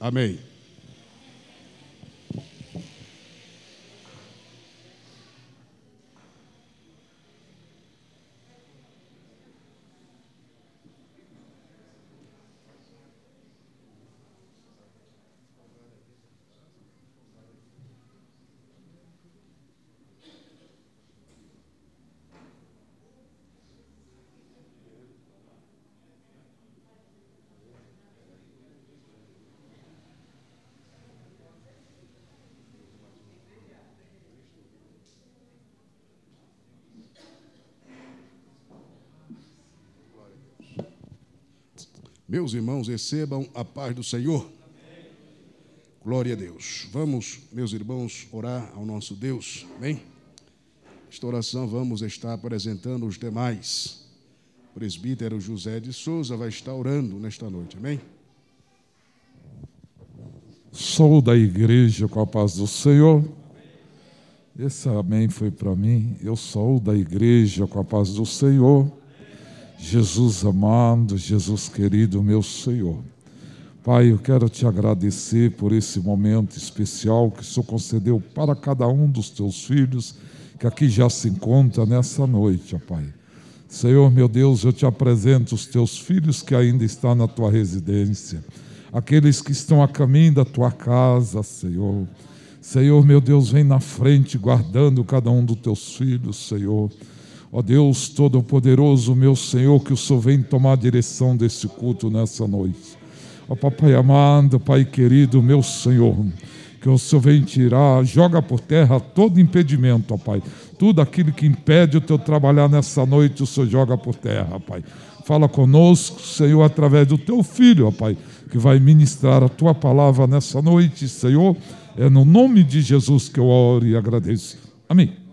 Amém. Meus irmãos, recebam a paz do Senhor. Glória a Deus. Vamos, meus irmãos, orar ao nosso Deus. Amém? Esta oração vamos estar apresentando os demais. O presbítero José de Souza vai estar orando nesta noite. Amém? Sou da igreja com a paz do Senhor. Esse amém foi para mim. Eu sou da igreja com a paz do Senhor. Jesus amado, Jesus querido, meu Senhor. Pai, eu quero te agradecer por esse momento especial que o Senhor concedeu para cada um dos teus filhos que aqui já se encontra nessa noite, ó Pai. Senhor, meu Deus, eu te apresento os teus filhos que ainda estão na tua residência, aqueles que estão a caminho da tua casa, Senhor. Senhor, meu Deus, vem na frente guardando cada um dos teus filhos, Senhor. Ó Deus Todo-Poderoso, meu Senhor, que o Senhor vem tomar a direção desse culto nessa noite. Ó Papai amado, Pai querido, meu Senhor, que o Senhor vem tirar, joga por terra todo impedimento, ó Pai. Tudo aquilo que impede o teu trabalhar nessa noite, o Senhor joga por terra, Pai. Fala conosco, Senhor, através do teu filho, ó Pai, que vai ministrar a tua palavra nessa noite, Senhor. É no nome de Jesus que eu oro e agradeço. Amém.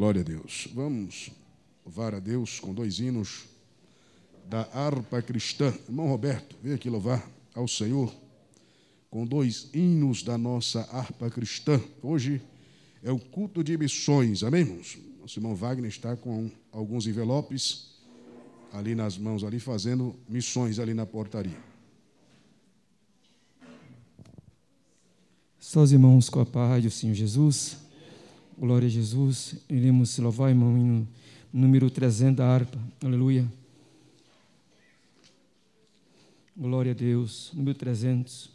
Glória a Deus. Vamos louvar a Deus com dois hinos da harpa cristã. Irmão Roberto, vem aqui louvar ao Senhor com dois hinos da nossa harpa cristã. Hoje é o culto de missões, amém, irmãos? Nosso irmão Wagner está com alguns envelopes ali nas mãos, ali fazendo missões ali na portaria. Só os irmãos com a paz do Senhor Jesus. Glória a Jesus. Iremos louvar, irmão, no número 300 da harpa. Aleluia. Glória a Deus. Número 300.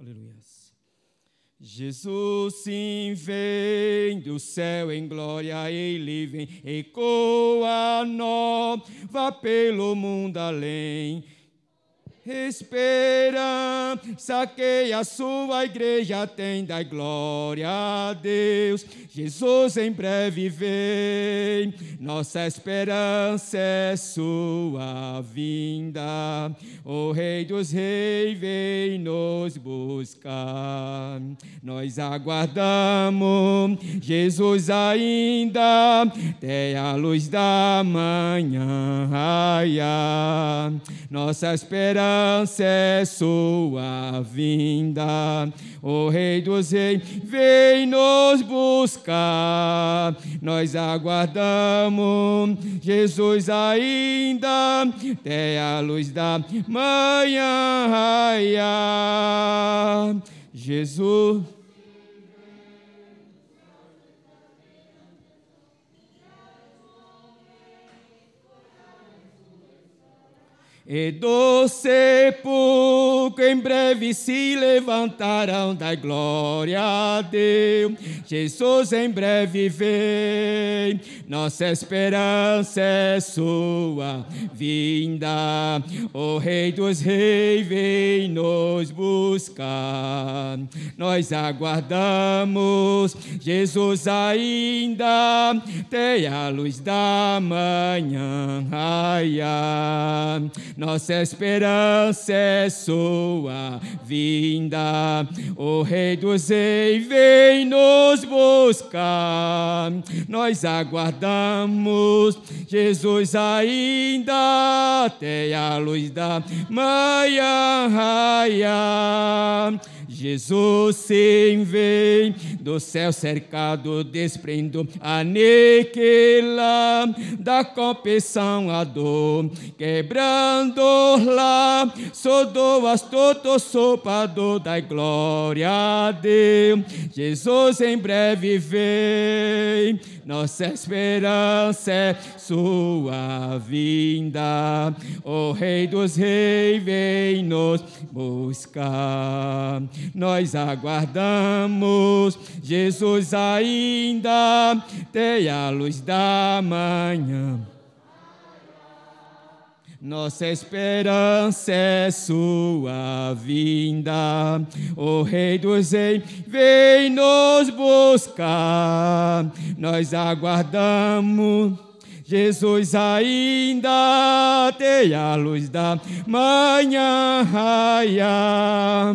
Aleluia. Jesus sim vem do céu em glória, ele vem, ecoa nova pelo mundo além. Esperança que a sua igreja tem, da glória a Deus. Jesus em breve vem, nossa esperança é sua vinda. O Rei dos Reis vem nos buscar. Nós aguardamos Jesus ainda até a luz da manhã. Nossa esperança esperança é sua vinda. O Rei dos Reis vem nos buscar. Nós aguardamos Jesus ainda até a luz da manhã. Jesus. E do sepulcro em breve se levantarão da glória a Deus. Jesus em breve vem, nossa esperança é sua vinda. O Rei dos Reis vem nos buscar. Nós aguardamos Jesus ainda até a luz da manhã. Ai, ai. Nossa esperança é sua vinda. O Rei dos Reis vem nos buscar, nós aguardamos Jesus ainda até a luz da manhã raiar. Jesus sim vem do céu cercado, desprendo, aniquila da competição a dor, quebrando lá, sodoas todo sopado da glória a Deus. Jesus em breve vem, nossa esperança é sua vinda. O Rei dos Reis vem nos buscar nós aguardamos Jesus ainda tem a luz da manhã. Nossa esperança é sua vinda, o Rei dos Reis vem nos buscar. Nós aguardamos. Jesus ainda tem a luz da manhã raiar.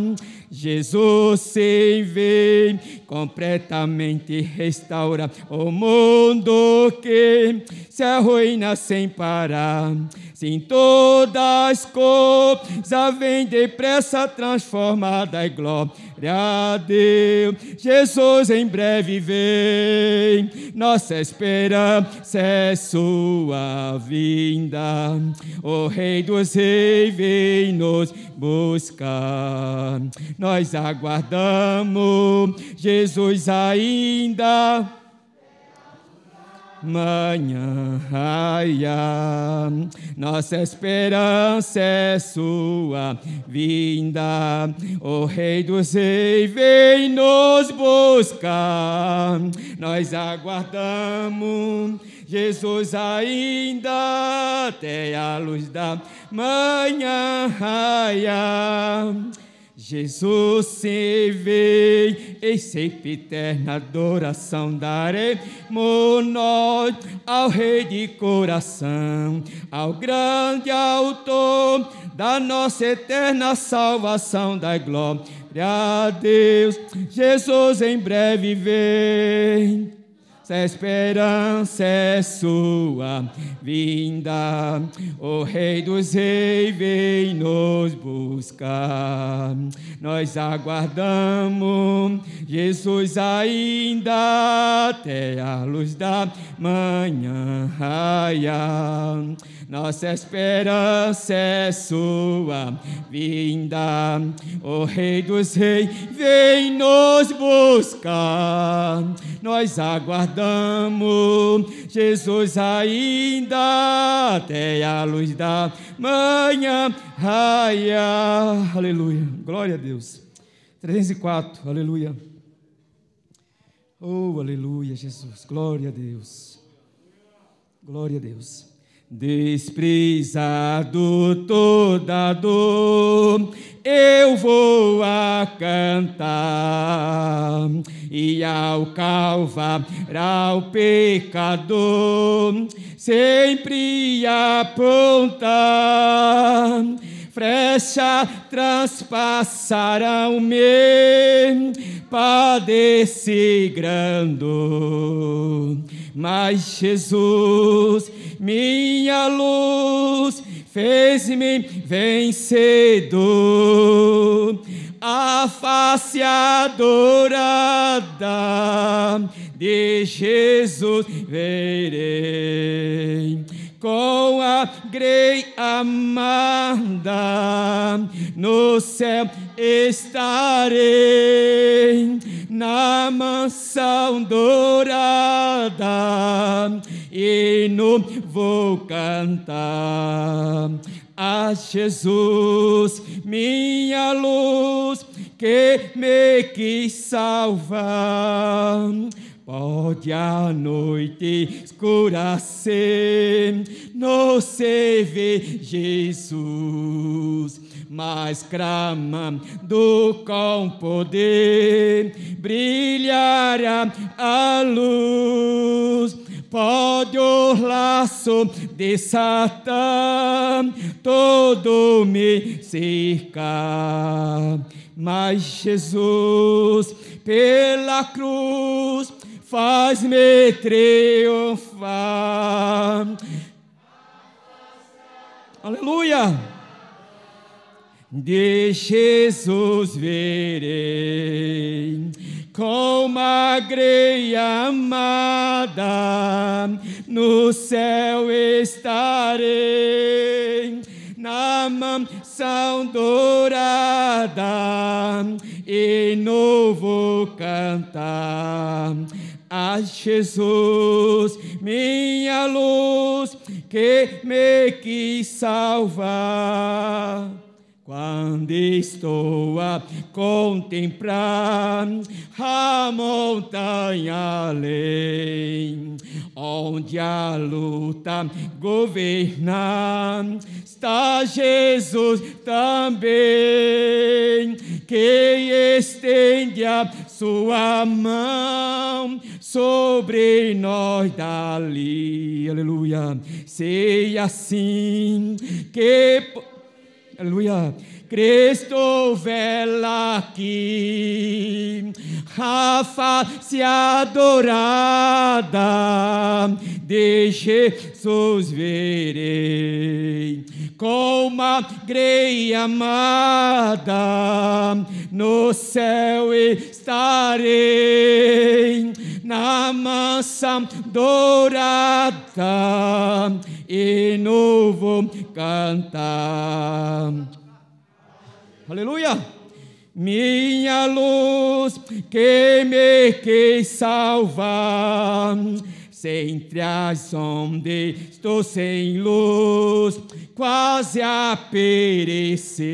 Jesus se vem completamente restaura o mundo que se arruina sem parar. Sim, todas as coisas vêm depressa transformada em glória a Deus. Jesus em breve vem, nossa esperança é sua vinda. O Rei dos Reis vem nos buscar. Nós aguardamos Jesus ainda manhã raia. Nossa esperança é sua vinda. O Rei dos Reis vem nos buscar. Nós aguardamos Jesus ainda até a luz da manhã raia. Jesus se veio em sempre eterna adoração. Daremos nós ao Rei de coração, ao grande autor da nossa eterna salvação, da glória a Deus. Jesus em breve vem a esperança é sua vinda. O Rei dos Reis vem nos buscar. Nós aguardamos Jesus ainda até a luz da manhã raiar. Nossa esperança é sua vinda. O Rei dos Reis vem nos buscar. Nós aguardamos Jesus ainda até a luz da manhã raia. Aleluia. Glória a Deus. 304. Aleluia. Oh, aleluia, Jesus. Glória a Deus. Glória a Deus. Desprezado toda dor, eu vou a cantar, e ao calvar ao pecador, sempre apontar, frecha transpassarão-me, padeci grando, mas Jesus minha luz fez-me vencedor. A face adorada de Jesus verei com a grei amada, no céu estarei, na mansão dourada, e no vou cantar. A Jesus, minha luz, que me quis salvar Pode a noite escurecer, não se vê Jesus, mas clamando com poder, brilhará a luz. Pode o laço de Satã, todo me cerca. Mas Jesus, pela cruz, faz-me triunfar. Aleluia! De Jesus verei como a greia amada, no céu estarei, na mansão dourada, e novo cantar. A Jesus, minha luz, que me quis salvar. Quando estou a contemplar a montanha além, onde a luta governa, está Jesus também, que estende a sua mão sobre nós dali. Aleluia. Sei assim que Aleluia. Cristo vela aqui, a face adorada de Jesus verei, como a greia amada, no céu estarei, na mansão dourada, e novo cantar. Aleluia! Minha luz que me quis salvar, entre as ondas estou sem luz, quase a perecer.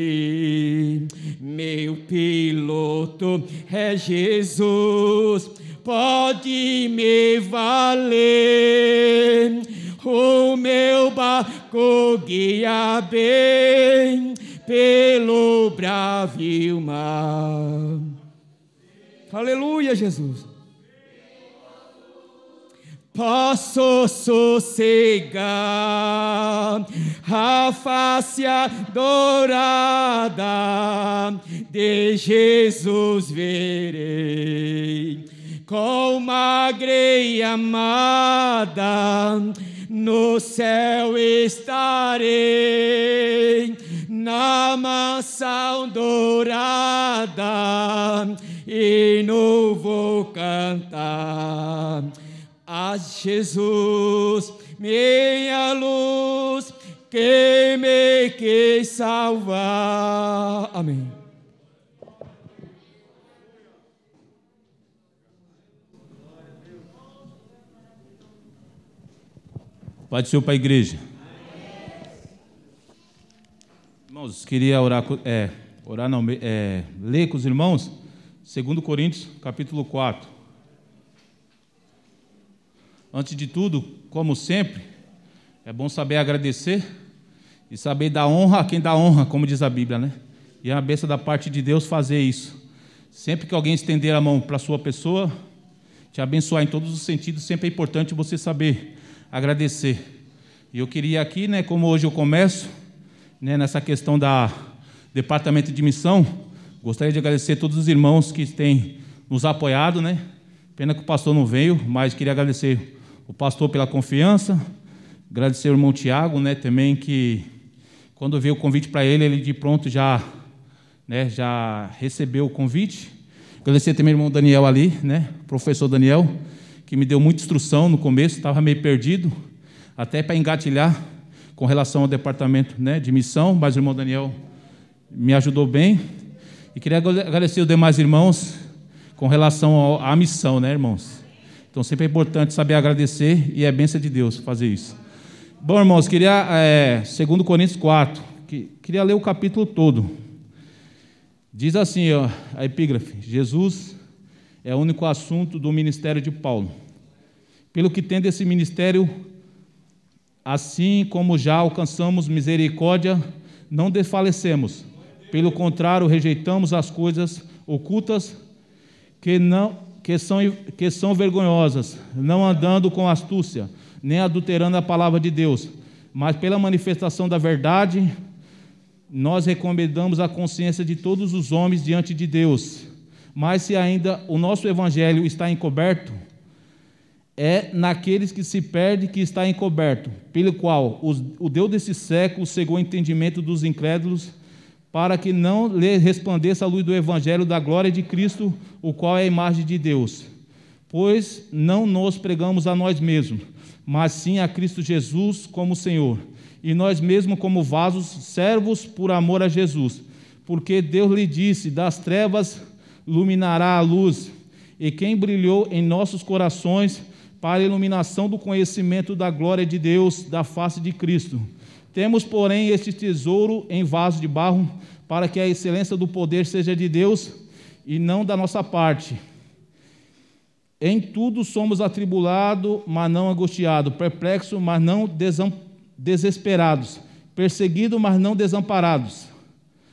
Meu piloto é Jesus, pode me valer. O meu barco guia bem pelo bravo mar. Aleluia, Jesus. Posso sossegar a face adorada de Jesus verei. Com uma greia amada no céu estarei. Na mansão dourada e não vou cantar a Jesus, minha luz, que me quis salvar. Amém. Pai do Senhor para a igreja. Irmãos, queria orar, é, orar não, é, ler com os irmãos, 2 Coríntios, capítulo 4. Antes de tudo, como sempre, é bom saber agradecer e saber dar honra a quem dá honra, como diz a Bíblia, né? E é a benção da parte de Deus fazer isso. Sempre que alguém estender a mão para a sua pessoa, te abençoar em todos os sentidos, sempre é importante você saber agradecer. E eu queria aqui, né, como hoje eu começo, né, nessa questão da departamento de missão, gostaria de agradecer a todos os irmãos que têm nos apoiado, né? Pena que o pastor não veio, mas queria agradecer o pastor pela confiança, agradecer o irmão Tiago, né, também que quando veio o convite para ele, ele de pronto já, né, já recebeu o convite. Agradecer também o irmão Daniel ali, né, professor Daniel, que me deu muita instrução no começo, estava meio perdido, até para engatilhar com relação ao departamento né, de missão, mas o irmão Daniel me ajudou bem. E queria agradecer os demais irmãos com relação à missão, né, irmãos? Então sempre é importante saber agradecer e é bênção de Deus fazer isso. Bom, irmãos, queria, é, segundo Coríntios 4, que, queria ler o capítulo todo. Diz assim, ó, a epígrafe, Jesus é o único assunto do ministério de Paulo. Pelo que tem desse ministério, assim como já alcançamos misericórdia, não desfalecemos. Pelo contrário, rejeitamos as coisas ocultas que não que são, que são vergonhosas, não andando com astúcia, nem adulterando a palavra de Deus, mas pela manifestação da verdade, nós recomendamos a consciência de todos os homens diante de Deus. Mas se ainda o nosso evangelho está encoberto, é naqueles que se perde que está encoberto, pelo qual o Deus desse século cegou o entendimento dos incrédulos, para que não lhe resplandeça a luz do evangelho da glória de Cristo, o qual é a imagem de Deus. Pois não nos pregamos a nós mesmos, mas sim a Cristo Jesus como Senhor, e nós mesmos como vasos, servos por amor a Jesus. Porque Deus lhe disse: das trevas iluminará a luz, e quem brilhou em nossos corações para a iluminação do conhecimento da glória de Deus, da face de Cristo. Temos, porém, este tesouro em vaso de barro, para que a excelência do poder seja de Deus e não da nossa parte. Em tudo somos atribulados, mas não angustiados, perplexos, mas não desesperados, perseguidos, mas não desamparados,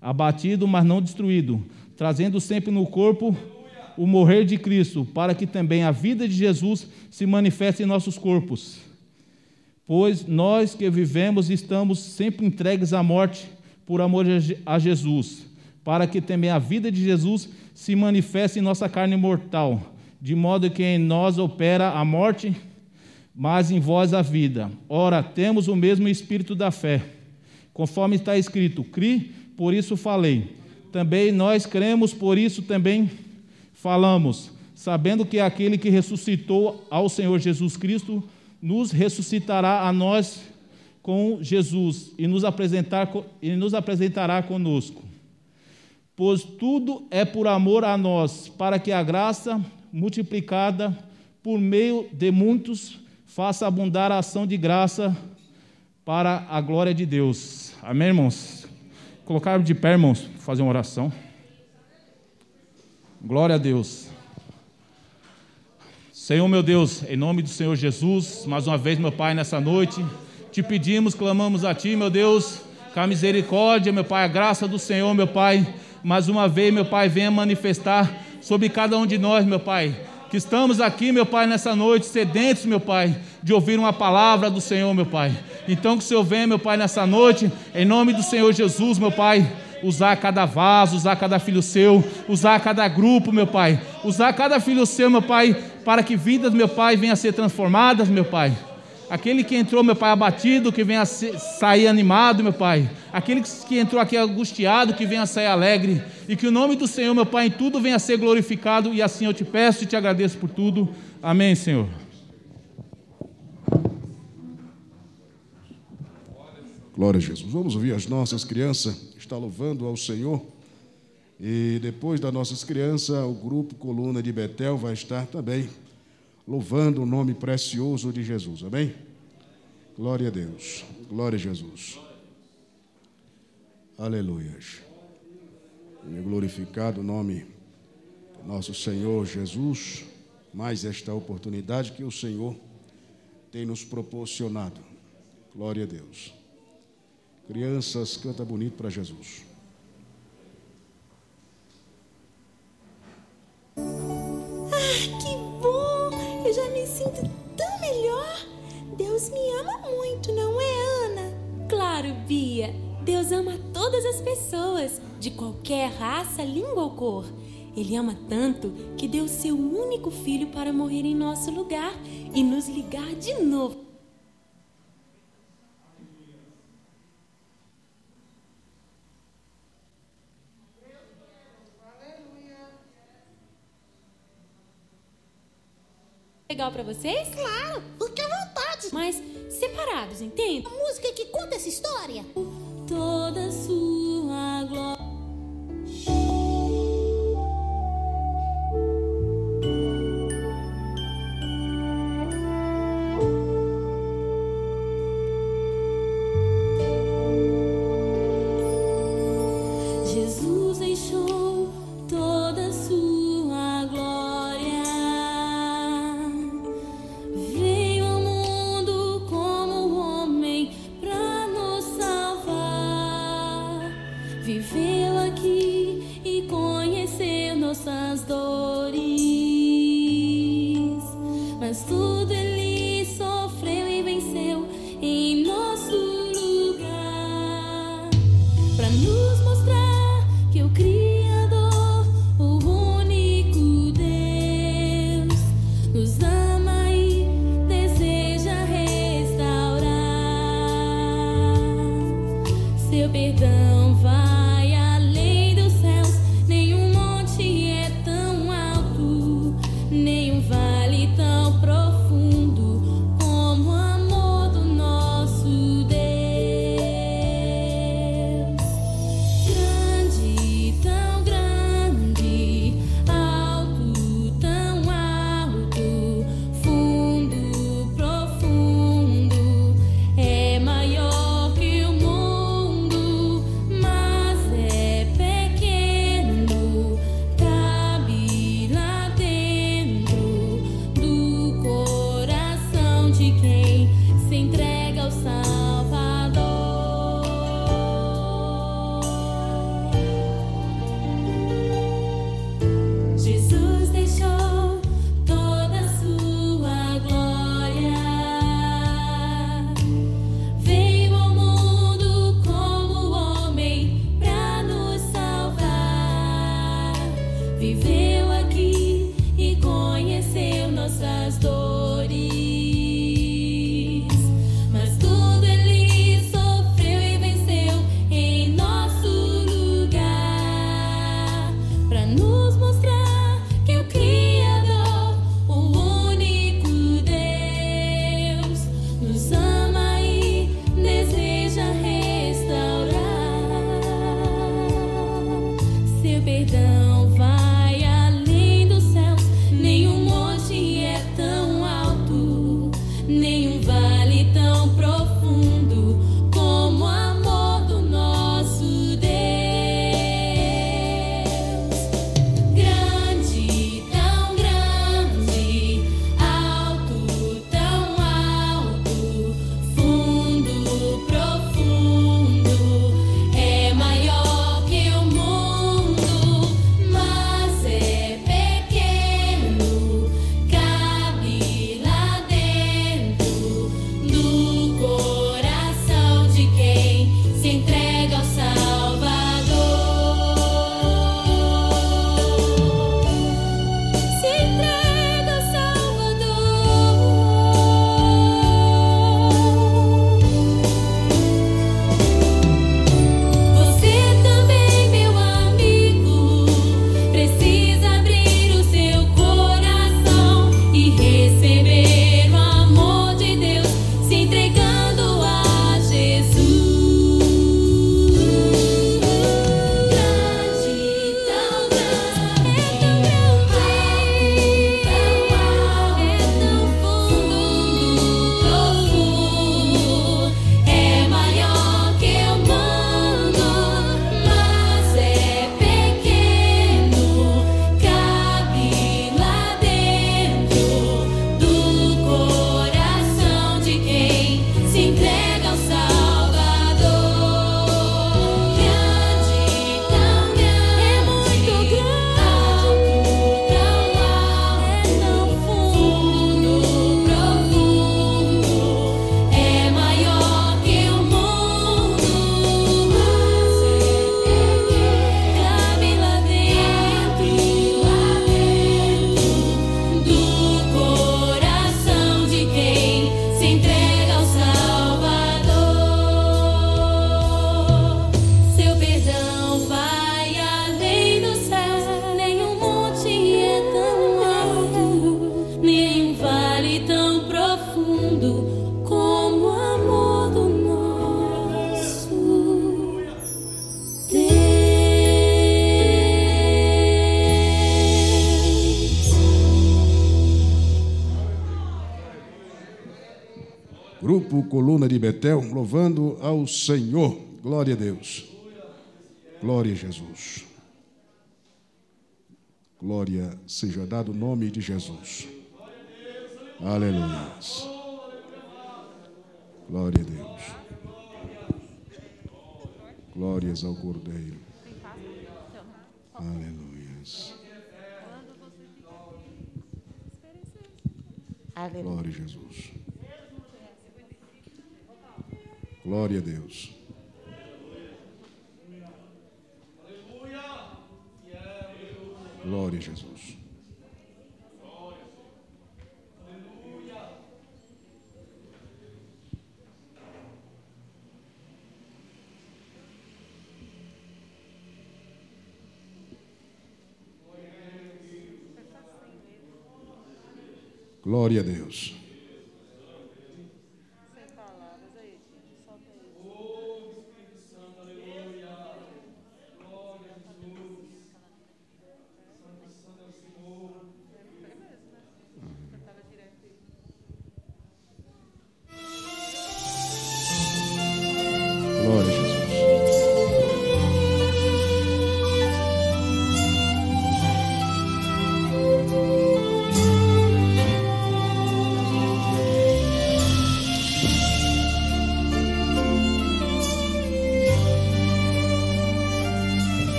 abatidos, mas não destruídos, trazendo sempre no corpo o morrer de Cristo, para que também a vida de Jesus se manifeste em nossos corpos. Pois nós que vivemos estamos sempre entregues à morte por amor a Jesus, para que também a vida de Jesus se manifeste em nossa carne mortal, de modo que em nós opera a morte, mas em vós a vida. Ora, temos o mesmo espírito da fé, conforme está escrito: Cri, por isso falei. Também nós cremos, por isso também falamos, sabendo que aquele que ressuscitou ao Senhor Jesus Cristo nos ressuscitará a nós com Jesus e nos, apresentar, e nos apresentará conosco. Pois tudo é por amor a nós, para que a graça multiplicada por meio de muitos faça abundar a ação de graça para a glória de Deus. Amém, irmãos? Colocar de pé, irmãos, fazer uma oração. Glória a Deus. Senhor meu Deus, em nome do Senhor Jesus, mais uma vez, meu Pai, nessa noite, te pedimos, clamamos a Ti, meu Deus, com a misericórdia, meu Pai, a graça do Senhor, meu Pai, mais uma vez, meu Pai, venha manifestar sobre cada um de nós, meu Pai, que estamos aqui, meu Pai, nessa noite, sedentos, meu Pai, de ouvir uma palavra do Senhor, meu Pai. Então, que o Senhor venha, meu Pai, nessa noite, em nome do Senhor Jesus, meu Pai usar cada vaso, usar cada filho seu, usar cada grupo, meu Pai, usar cada filho seu, meu Pai, para que vidas, meu Pai, venham a ser transformadas, meu Pai. Aquele que entrou, meu Pai, abatido, que venha sair animado, meu Pai. Aquele que entrou aqui angustiado, que venha sair alegre. E que o nome do Senhor, meu Pai, em tudo venha ser glorificado. E assim eu te peço e te agradeço por tudo. Amém, Senhor. Glória a Jesus. Vamos ouvir as nossas crianças está louvando ao Senhor. E depois das nossas crianças, o grupo Coluna de Betel vai estar também louvando o nome precioso de Jesus. Amém? Glória a Deus. Glória a Jesus. Aleluia. E glorificado o nome nosso Senhor Jesus, mais esta oportunidade que o Senhor tem nos proporcionado. Glória a Deus. Crianças, canta bonito para Jesus. Ah, que bom! Eu já me sinto tão melhor. Deus me ama muito, não é, Ana? Claro, Bia. Deus ama todas as pessoas, de qualquer raça, língua ou cor. Ele ama tanto que deu seu único filho para morrer em nosso lugar e nos ligar de novo legal para vocês? Claro, fique à vontade. Mas separados, entende? A música que conta essa história. Toda sua glória. Betel, louvando ao Senhor. Glória a Deus. Glória a Jesus. Glória seja dado o nome de Jesus. Aleluia. Glória a Deus. Glórias ao Cordeiro. Aleluia. Glória a Jesus. Glória a Deus. Glória a Jesus. Glória a Deus.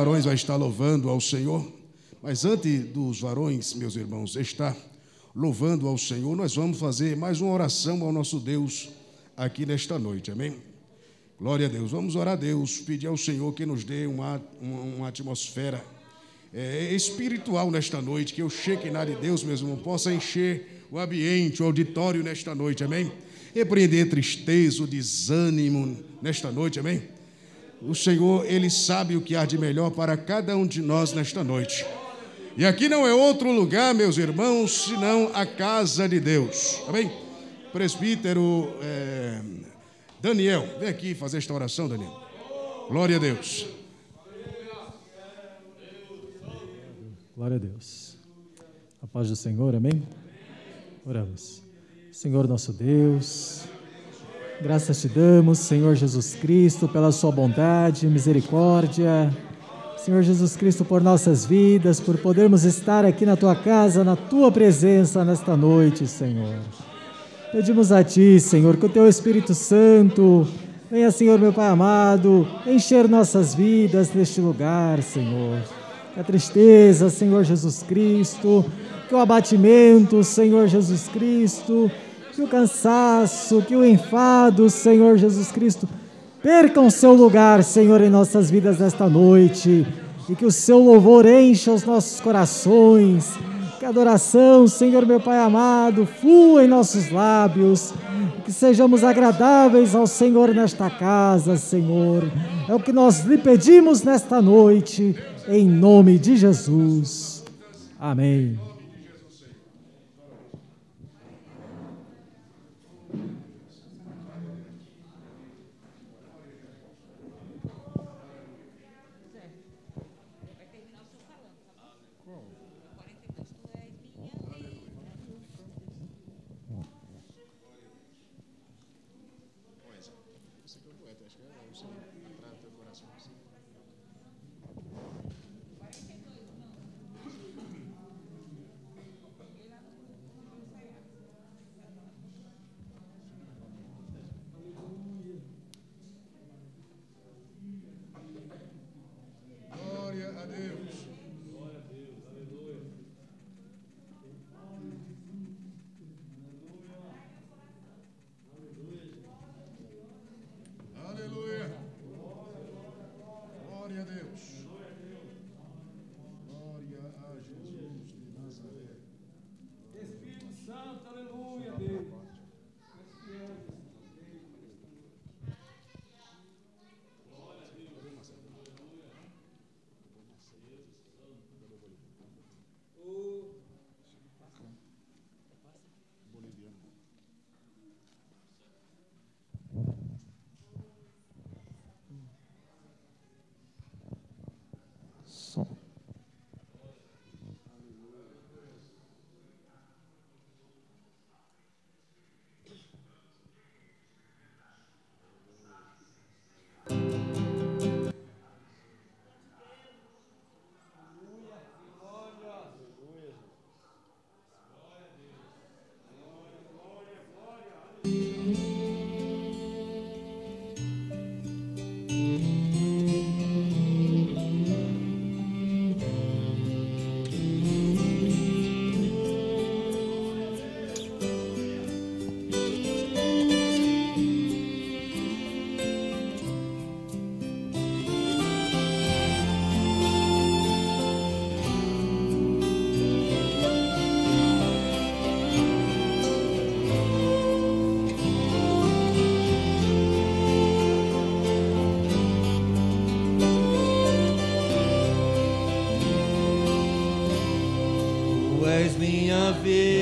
Varões vão estar louvando ao Senhor. Mas antes dos varões, meus irmãos, estar louvando ao Senhor, nós vamos fazer mais uma oração ao nosso Deus aqui nesta noite. Amém? Glória a Deus. Vamos orar a Deus, pedir ao Senhor que nos dê uma, uma, uma atmosfera é, espiritual nesta noite, que o Shekinah de Deus, meu irmão, possa encher o ambiente, o auditório nesta noite, amém? Repreender tristeza, o desânimo nesta noite, amém? O Senhor, Ele sabe o que há de melhor para cada um de nós nesta noite. E aqui não é outro lugar, meus irmãos, senão a casa de Deus, amém? Presbítero é, Daniel, vem aqui fazer esta oração, Daniel. Glória a Deus. Glória a Deus. A paz do Senhor, amém? Oramos. Senhor nosso Deus, graças te damos, Senhor Jesus Cristo, pela sua bondade misericórdia. Senhor Jesus Cristo, por nossas vidas, por podermos estar aqui na tua casa, na tua presença nesta noite, Senhor. Pedimos a ti, Senhor, que o teu Espírito Santo venha, Senhor, meu Pai amado, encher nossas vidas neste lugar, Senhor que a tristeza, Senhor Jesus Cristo, que o abatimento, Senhor Jesus Cristo, que o cansaço, que o enfado, Senhor Jesus Cristo, percam seu lugar, Senhor, em nossas vidas nesta noite, e que o seu louvor encha os nossos corações, que a adoração, Senhor meu Pai amado, flua em nossos lábios, que sejamos agradáveis ao Senhor nesta casa, Senhor. É o que nós lhe pedimos nesta noite, em nome de Jesus. Amém. Minha vida,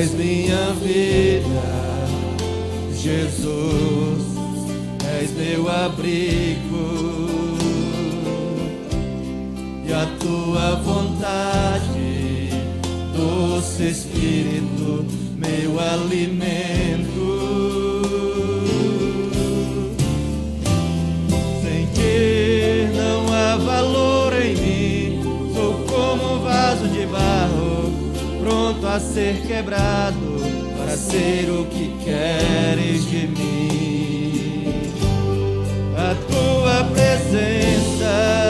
és minha vida, Jesus, és meu abrigo e a tua vontade, doce Espírito, meu alimento. A ser quebrado para ser o que queres de mim. A tua presença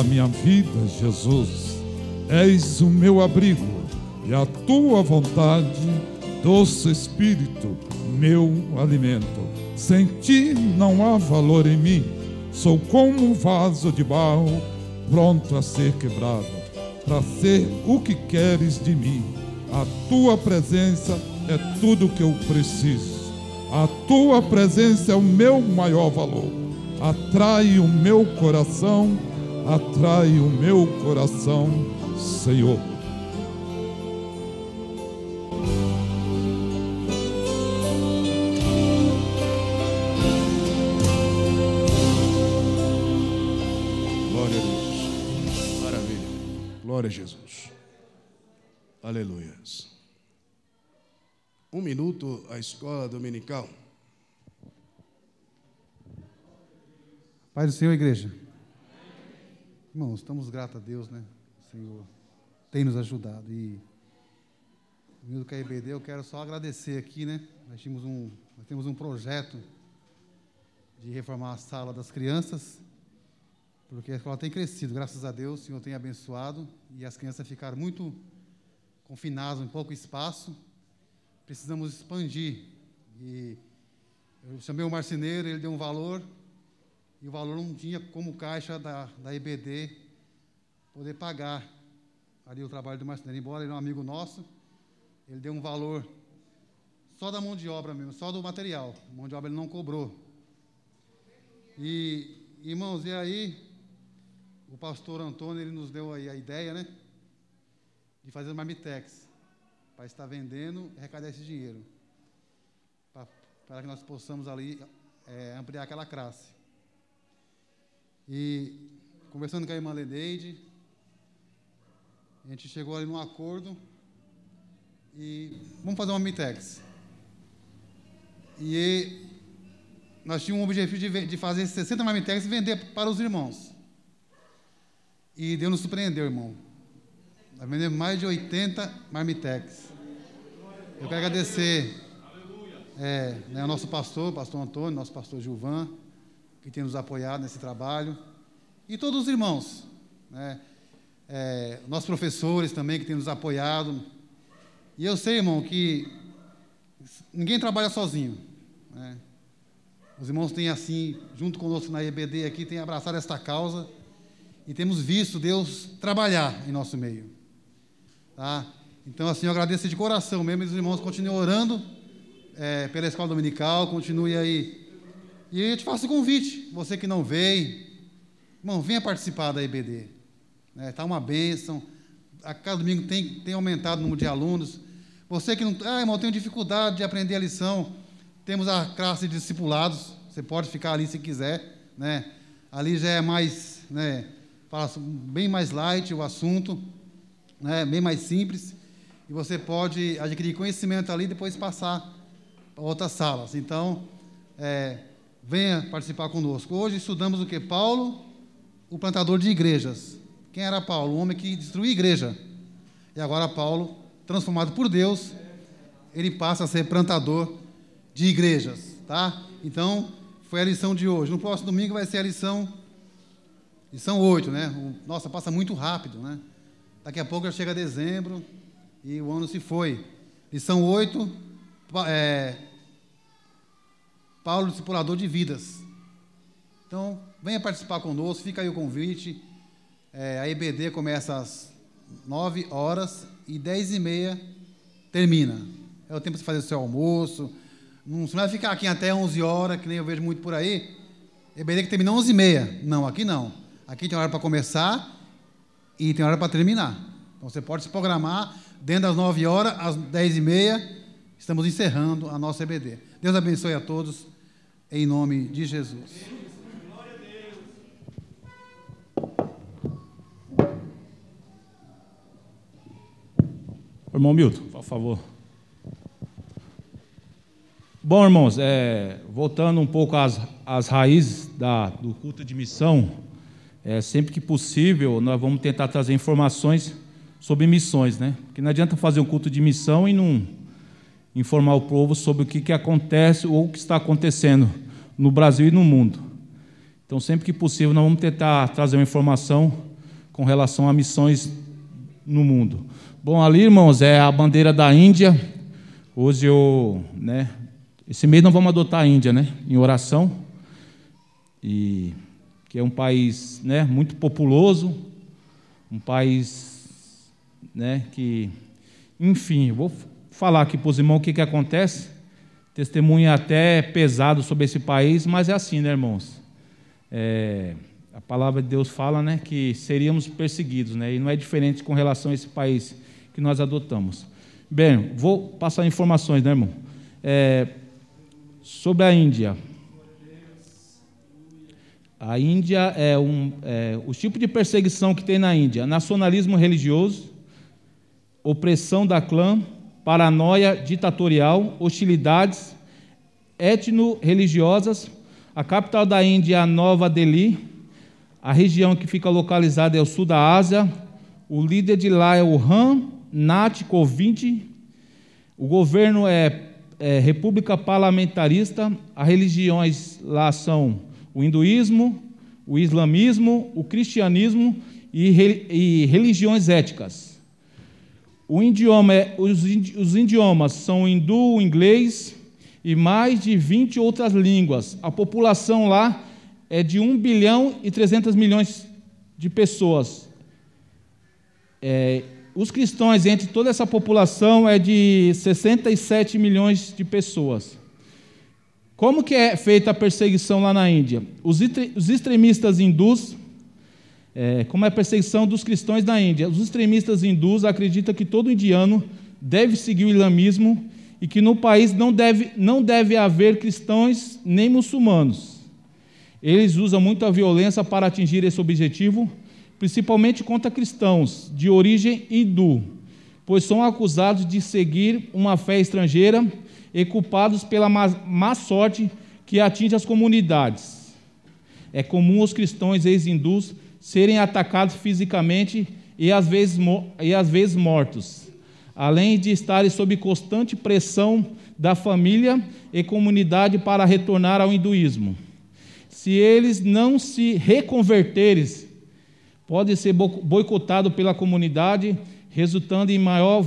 a minha vida, Jesus. És o meu abrigo e a tua vontade, doce Espírito, meu alimento. Sem ti não há valor em mim. Sou como um vaso de barro, pronto a ser quebrado, para ser o que queres de mim. A tua presença é tudo que eu preciso. A tua presença é o meu maior valor. Atrai o meu coração, atrai o meu coração, Senhor. Glória a Deus. Maravilha. Glória a Jesus. Aleluia. Um minuto, a escola dominical. Pai do Senhor, igreja. Irmãos, estamos gratos a Deus, né? O Senhor tem nos ajudado. E no da IBD, eu quero só agradecer aqui, né? Nós, tínhamos um, nós temos um projeto de reformar a sala das crianças, porque a escola tem crescido, graças a Deus, o Senhor tem abençoado, e as crianças ficaram muito confinadas em pouco espaço. Precisamos expandir. E eu chamei o marceneiro, ele deu um valor, e o valor não tinha como caixa da, da IBD poder pagar ali o trabalho do marceneiro. Embora ele é um amigo nosso, ele deu um valor só da mão de obra mesmo, só do material. A mão de obra ele não cobrou. E, irmãos, e aí, o pastor Antônio, ele nos deu aí a ideia, né? De fazer o Marmitex, para estar vendendo e arrecadar esse dinheiro. Para que nós possamos ali é, ampliar aquela classe. E conversando com a irmã Leneide, a gente chegou ali num acordo e vamos fazer uma Mitex. E nós tínhamos um objetivo de, de fazer 60 marmitex e vender para os irmãos. E Deus nos surpreendeu, irmão. Nós vendemos mais de 80 marmitex. Eu quero agradecer é, né, ao nosso pastor, pastor Antônio, nosso pastor Gilvan, que tem nos apoiado nesse trabalho. E todos os irmãos, né, é, nossos professores também que têm nos apoiado. E eu sei, irmão, que ninguém trabalha sozinho. Né? Os irmãos têm assim, junto conosco na EBD aqui, têm abraçado esta causa e temos visto Deus trabalhar em nosso meio. Tá? Então, assim, eu agradeço de coração mesmo, e os irmãos continuem orando é, pela escola dominical, continue aí. E eu te faço o convite, você que não veio, irmão, venha participar da EBD. Está né? Tá uma bênção. A cada domingo tem, tem aumentado o número de alunos. Você que não. Ah, irmão, tenho dificuldade de aprender a lição. Temos a classe de discipulados, você pode ficar ali se quiser, né? Ali já é mais, né, bem mais light o assunto, né, bem mais simples, e você pode adquirir conhecimento ali e depois passar para outras salas. Então, é, venha participar conosco. Hoje estudamos o que? Paulo, o plantador de igrejas. Quem era Paulo? O homem que destruiu a igreja. E agora Paulo, transformado por Deus, ele passa a ser plantador de igrejas, tá? Então, foi a lição de hoje. No próximo domingo vai ser a lição lição 8, né? Nossa, passa muito rápido, né? Daqui a pouco já chega dezembro e o ano se foi. Lição 8, é, Paulo, discipulador de vidas. Então, venha participar conosco, fica aí o convite. É, a EBD começa às 9 horas e 10 e meia termina. É o tempo de fazer o seu almoço, não, vai ficar aqui até 11 horas, que nem eu vejo muito por aí. EBD que termina 11 e meia. Não, aqui não. Aqui tem hora para começar e tem hora para terminar. Então você pode se programar dentro das 9 horas, às 10 e meia, estamos encerrando a nossa EBD. Deus abençoe a todos, em nome de Jesus. Irmão Milton, por favor. Bom, irmãos, é, voltando um pouco às, às raízes da, do culto de missão, é, sempre que possível, nós vamos tentar trazer informações sobre missões, né? Porque não adianta fazer um culto de missão e não informar o povo sobre o que, que acontece ou o que está acontecendo no Brasil e no mundo. Então, sempre que possível, nós vamos tentar trazer uma informação com relação a missões no mundo. Bom, ali, irmãos, é a bandeira da Índia. Hoje eu, né, esse mês nós vamos adotar a Índia, né, em oração, e que é um país, né, muito populoso, um país, né, que, enfim, vou falar aqui para os irmãos o que que acontece. Testemunho até pesado sobre esse país, mas é assim, né, irmãos? É, a palavra de Deus fala, né, que seríamos perseguidos, né, e não é diferente com relação a esse país que nós adotamos. Bem, vou passar informações, né, irmão? É, Sobre a Índia. A Índia é um. É, o tipo de perseguição que tem na Índia: nacionalismo religioso, opressão da clã, paranoia ditatorial, hostilidades etno-religiosas. A capital da Índia é a Nova Delhi. A região que fica localizada é o sul da Ásia. O líder de lá é o Ram Nath Kovind. O governo é é, república parlamentarista, as religiões lá são o hinduísmo, o islamismo, o cristianismo e, e religiões éticas. O idioma é, os, os idiomas são hindu, inglês e mais de 20 outras línguas. A população lá é de 1 bilhão e 300 milhões de pessoas. É, os cristãos, entre toda essa população, é de 67 milhões de pessoas. Como que é feita a perseguição lá na Índia? Os, os extremistas hindus, é, como é a perseguição dos cristãos na Índia? Os extremistas hindus acreditam que todo indiano deve seguir o islamismo e que no país não deve, não deve haver cristãos nem muçulmanos. Eles usam muita violência para atingir esse objetivo, principalmente contra cristãos de origem hindu, pois são acusados de seguir uma fé estrangeira e culpados pela má, má sorte que atinge as comunidades. É comum os cristãos ex-hindus serem atacados fisicamente e às vezes, e às vezes mortos, além de estarem sob constante pressão da família e comunidade para retornar ao hinduísmo. Se eles não se reconverterem, podem ser boicotados pela comunidade, resultando em maior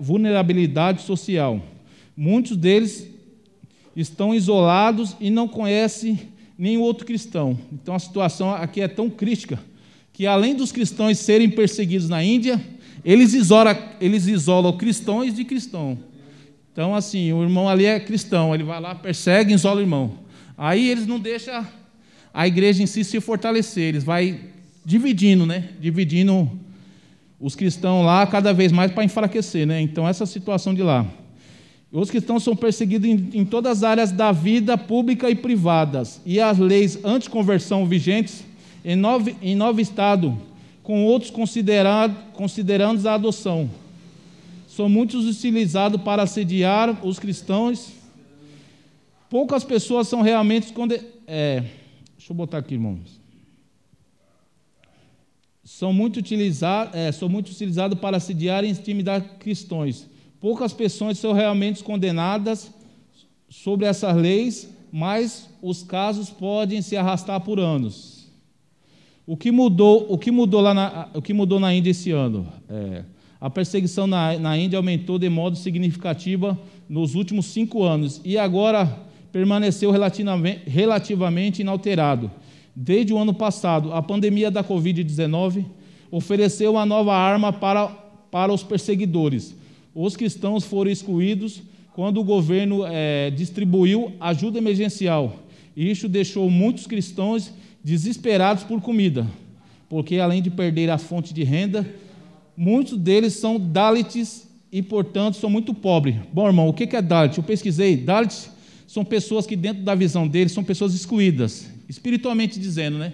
vulnerabilidade social. Muitos deles estão isolados e não conhecem nenhum outro cristão. Então a situação aqui é tão crítica que, além dos cristãos serem perseguidos na Índia, eles isolam, eles isolam cristãos de cristão. Então, assim, o irmão ali é cristão, ele vai lá, persegue isola o irmão. Aí eles não deixam a igreja em si se fortalecer, eles vai dividindo, né? Dividindo os cristãos lá cada vez mais para enfraquecer, né? Então, essa situação de lá. Os cristãos são perseguidos em, em todas as áreas da vida pública e privadas, e as leis anticonversão vigentes em nove, em estados, com outros considerado, considerando a adoção. São muitos utilizados para assediar os cristãos. Poucas pessoas são realmente. É, deixa eu botar aqui, irmãos. São muito utilizados, é, são muito utilizados para assediar e intimidar cristãos. Poucas pessoas são realmente condenadas sobre essas leis, mas os casos podem se arrastar por anos. O que mudou, o que mudou, lá na, o que mudou na Índia esse ano? É, a perseguição na, na Índia aumentou de modo significativo nos últimos cinco anos e agora permaneceu relativamente, relativamente inalterado. Desde o ano passado, a pandemia da Covid-19 ofereceu uma nova arma para, para os perseguidores os cristãos foram excluídos quando o governo é, distribuiu ajuda emergencial. Isso deixou muitos cristãos desesperados por comida, porque além de perder a fonte de renda, muitos deles são Dalits e, portanto, são muito pobres. Bom, irmão, o que é Dalit? Eu pesquisei. Dalits são pessoas que, dentro da visão deles, são pessoas excluídas, espiritualmente dizendo, né?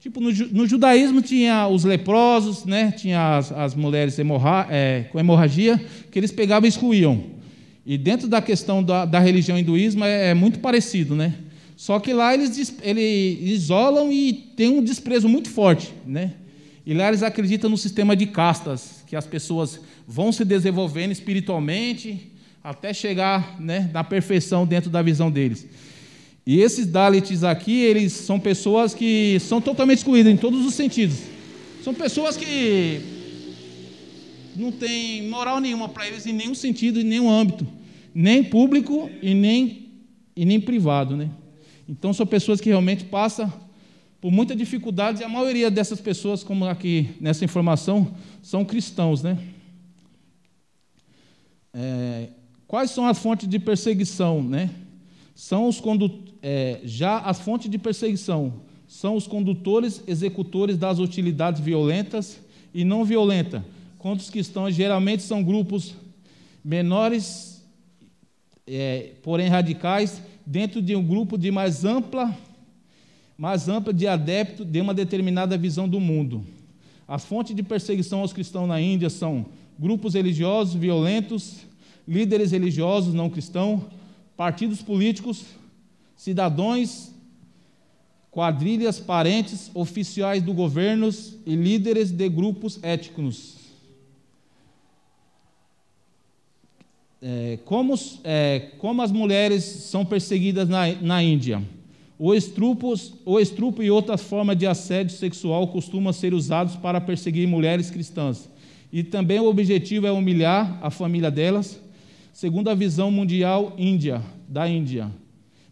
Tipo, no, no, judaísmo tinha os leprosos, né? tinha as, as mulheres hemorra, é, com hemorragia, que eles pegavam e excluíam. E dentro da questão da, da religião hinduísmo é, é, muito parecido, né? Só que lá eles, eles isolam e tem um desprezo muito forte, né? E lá eles acreditam no sistema de castas, que as pessoas vão se desenvolvendo espiritualmente até chegar né, na perfeição dentro da visão deles. E esses Dalits aqui, eles são pessoas que são totalmente excluídas em todos os sentidos. São pessoas que não têm moral nenhuma para eles em nenhum sentido, em nenhum âmbito, nem público e nem, e nem privado. Né? Então, são pessoas que realmente passam por muita dificuldade, e a maioria dessas pessoas, como aqui nessa informação, são cristãos. Né? É, quais são as fontes de perseguição? Né? São os é, já as fontes de perseguição são os condutores executores das utilidades violentas e não violentas, contra os cristãos geralmente são grupos menores, é, porém radicais, dentro de um grupo de mais ampla, mais ampla de adeptos de uma determinada visão do mundo. As fontes de perseguição aos cristãos na Índia são grupos religiosos violentos, líderes religiosos não cristãos, partidos políticos, cidadãos, quadrilhas, parentes, oficiais do governo e líderes de grupos étnicos. É, como, é, como, as mulheres são perseguidas na, na Índia? O estrupo, o estrupo e outras formas de assédio sexual costumam ser usados para perseguir mulheres cristãs. E também o objetivo é humilhar a família delas, segundo a visão mundial índia, da Índia.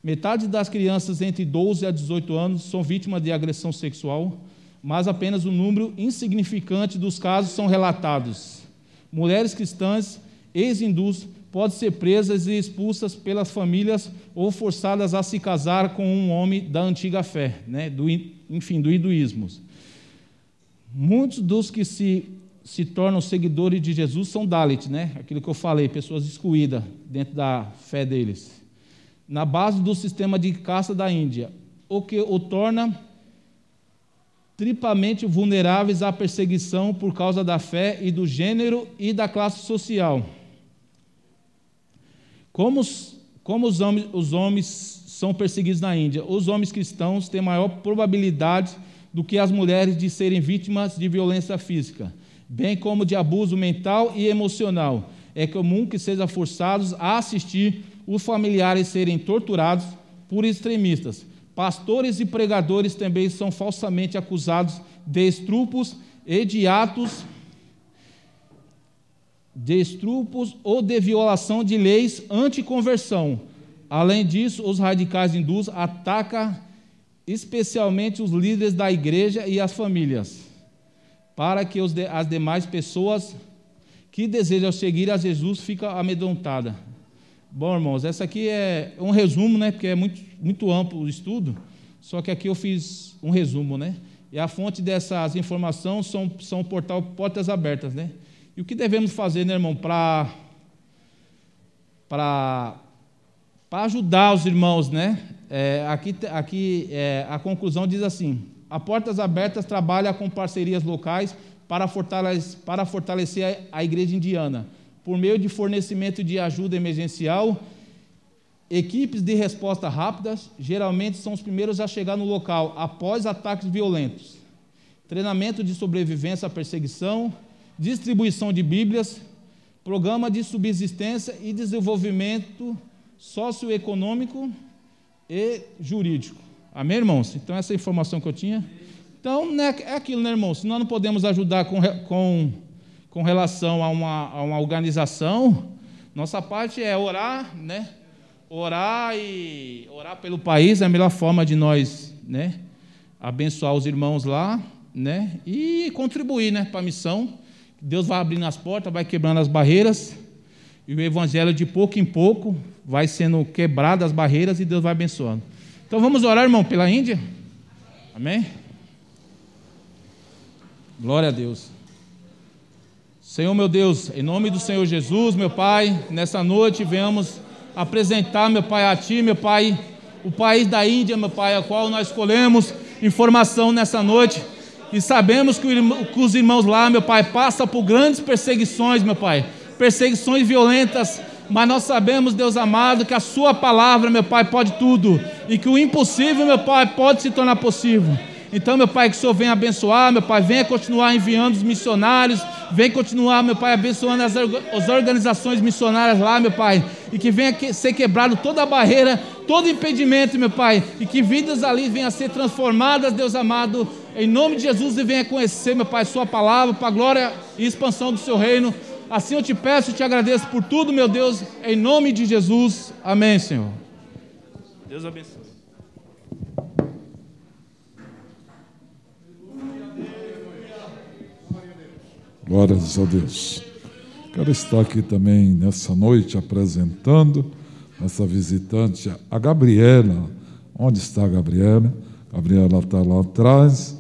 Metade das crianças entre 12 a 18 anos são vítimas de agressão sexual, mas apenas um número insignificante dos casos são relatados. Mulheres cristãs, ex-hindus, podem ser presas e expulsas pelas famílias ou forçadas a se casar com um homem da antiga fé, né? do, enfim, do hinduísmo. Muitos dos que se, se tornam seguidores de Jesus são Dalit, né? aquilo que eu falei, pessoas excluídas dentro da fé deles. Na base do sistema de caça da Índia, o que o torna triplamente vulneráveis à perseguição por causa da fé e do gênero e da classe social. Como, os, como os, homens, os homens são perseguidos na Índia? Os homens cristãos têm maior probabilidade do que as mulheres de serem vítimas de violência física, bem como de abuso mental e emocional. É comum que sejam forçados a assistir os familiares serem torturados por extremistas Pastores e pregadores também são falsamente acusados de estrupos e de atos de estrupos ou de violação de leis anticonversão. Além disso, os radicais hindus atacam especialmente os líderes da igreja e as famílias, para que as demais pessoas que desejam seguir a Jesus fiquem amedrontadas. Bom, irmãos, essa aqui é um resumo, né? Porque é muito, muito amplo o estudo. Só que aqui eu fiz um resumo, né? E a fonte dessas informações são, são o portal Portas Abertas, né? E o que devemos fazer, né, irmão, para para ajudar os irmãos, né? É, aqui aqui é, a conclusão diz assim: a Portas Abertas trabalha com parcerias locais para fortalecer, para fortalecer a, a igreja indiana por meio de fornecimento de ajuda emergencial, equipes de resposta rápidas geralmente são os primeiros a chegar no local após ataques violentos, treinamento de sobrevivência à perseguição, distribuição de Bíblias, programa de subsistência e desenvolvimento socioeconômico e jurídico. Amém, irmãos? Então, essa é a informação que eu tinha. Então, né, é aquilo, né, irmãos? Se nós não podemos ajudar com, com com relação a uma, a uma organização, nossa parte é orar, né? Orar e orar pelo país é a melhor forma de nós, né? Abençoar os irmãos lá, né? E contribuir, né? Para a missão. Deus vai abrindo as portas, vai quebrando as barreiras. E o evangelho de pouco em pouco vai sendo quebrado as barreiras e Deus vai abençoando. Então vamos orar, irmão, pela Índia. Amém? Glória a Deus. Senhor meu Deus, em nome do Senhor Jesus, meu Pai, nessa noite venhamos apresentar, meu Pai, a Ti, meu Pai, o país da Índia, meu Pai, a qual nós escolhemos informação nessa noite. E sabemos que, os irmãos lá, meu Pai, passam por grandes perseguições, meu Pai, perseguições violentas, mas nós sabemos, Deus amado, que a Sua palavra, meu Pai, pode tudo, e que o impossível, meu Pai, pode se tornar possível. Então, meu Pai, que o Senhor venha abençoar, meu Pai, venha continuar enviando os missionários, venha continuar, meu Pai, abençoando as, as organizações missionárias lá, meu Pai, e que venha que, ser quebrado toda a barreira, todo impedimento, meu Pai, e que vidas ali venham a ser transformadas, Deus amado, em nome de Jesus, e venha conhecer, meu Pai, Sua palavra, para a glória e expansão do Seu reino. Assim eu te peço e te agradeço por tudo, meu Deus, em nome de Jesus. Amém, Senhor. Deus abençoe. Glórias a Deus. Quero estar aqui também nessa noite apresentando essa visitante, a Gabriela. Onde está a Gabriela? Gabriela está lá atrás.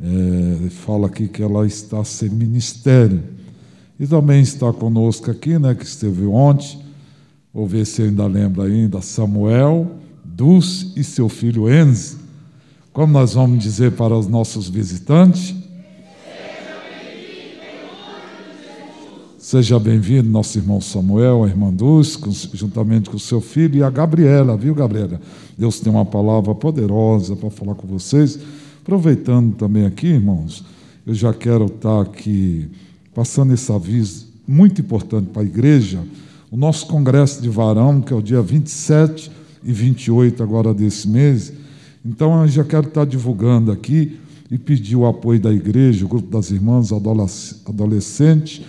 É, fala aqui que ela está sem ministério. E também está conosco aqui, né, que esteve ontem. Vou ver se ainda lembra ainda, Samuel, Dulce e seu filho Enze. Como nós vamos dizer para os nossos visitantes? Seja bem-vindo, nosso irmão Samuel, a irmã Dulce, juntamente com o seu filho, e a Gabriela, viu, Gabriela? Deus tem uma palavra poderosa para falar com vocês. Aproveitando também aqui, irmãos, eu já quero estar aqui passando esse aviso muito importante para a igreja. O nosso congresso de varão, que é o dia 27 e 28 agora desse mês. Então, eu já quero estar divulgando aqui e pedir o apoio da igreja, o grupo das irmãs adolescentes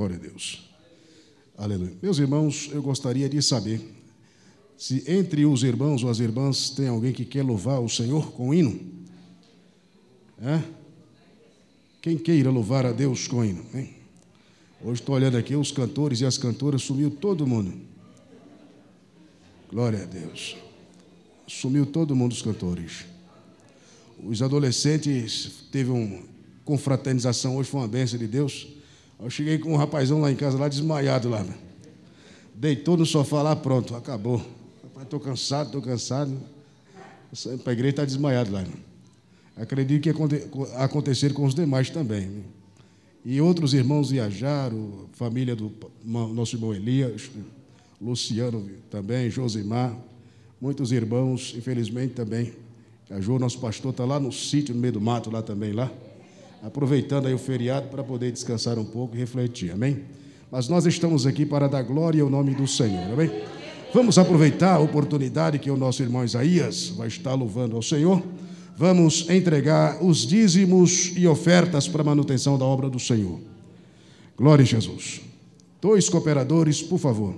Glória a Deus. Aleluia. Meus irmãos, eu gostaria de saber se entre os irmãos ou as irmãs tem alguém que quer louvar o Senhor com hino. É? Quem queira louvar a Deus com hino. Hein? Hoje estou olhando aqui os cantores e as cantoras, sumiu todo mundo. Glória a Deus. Sumiu todo mundo os cantores. Os adolescentes teve uma confraternização hoje, foi uma bênção de Deus. Eu cheguei com um rapazão lá em casa, lá desmaiado lá. Deitou no sofá lá, pronto, acabou. Rapaz, estou cansado, estou cansado. Para a igreja está desmaiado lá. Acredito que aconte- acontecer com os demais também. E outros irmãos viajaram, família do nosso irmão Elias, Luciano também, Josimar, muitos irmãos, infelizmente também. A Jô, nosso pastor, está lá no sítio, no meio do mato, lá também, lá, aproveitando aí o feriado para poder descansar um pouco e refletir, amém? Mas nós estamos aqui para dar glória ao nome do Senhor, amém? Vamos aproveitar a oportunidade que o nosso irmão Isaías vai estar louvando ao Senhor. Vamos entregar os dízimos e ofertas para a manutenção da obra do Senhor. Glória a Jesus. Dois cooperadores, por favor.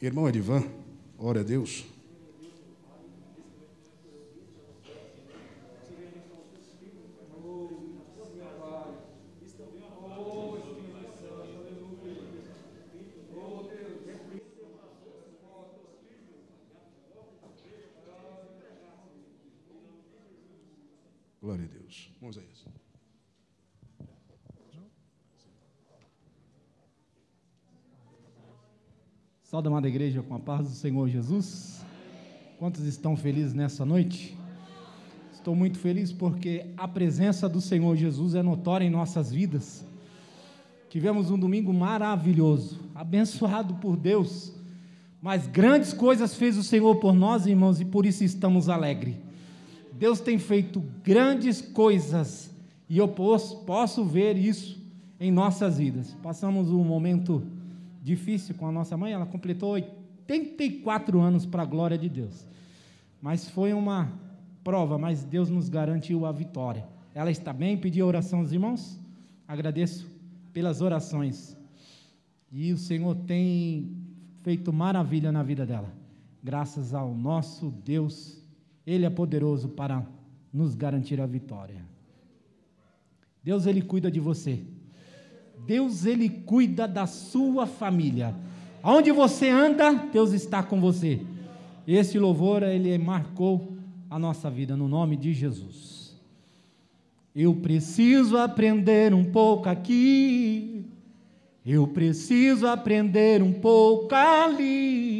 Irmão Edivan, ora a Deus. Glória a Deus. Vamos a isso. Salve, amada igreja, com a paz do Senhor Jesus. Quantos estão felizes nessa noite? Estou muito feliz porque a presença do Senhor Jesus é notória em nossas vidas. Tivemos um domingo maravilhoso, abençoado por Deus, mas grandes coisas fez o Senhor por nós, irmãos, e por isso estamos alegres. Deus tem feito grandes coisas e eu posso, posso ver isso em nossas vidas. Passamos um momento difícil com a nossa mãe, ela completou 84 anos para a glória de Deus. Mas foi uma prova, mas Deus nos garantiu a vitória. Ela está bem, pedi a oração aos irmãos, agradeço pelas orações. E o Senhor tem feito maravilha na vida dela, graças ao nosso Deus, Ele é poderoso para nos garantir a vitória. Deus, Ele cuida de você. Deus ele cuida da sua família. Aonde você anda, Deus está com você. Esse louvor ele marcou a nossa vida no nome de Jesus. Eu preciso aprender um pouco aqui. Eu preciso aprender um pouco ali.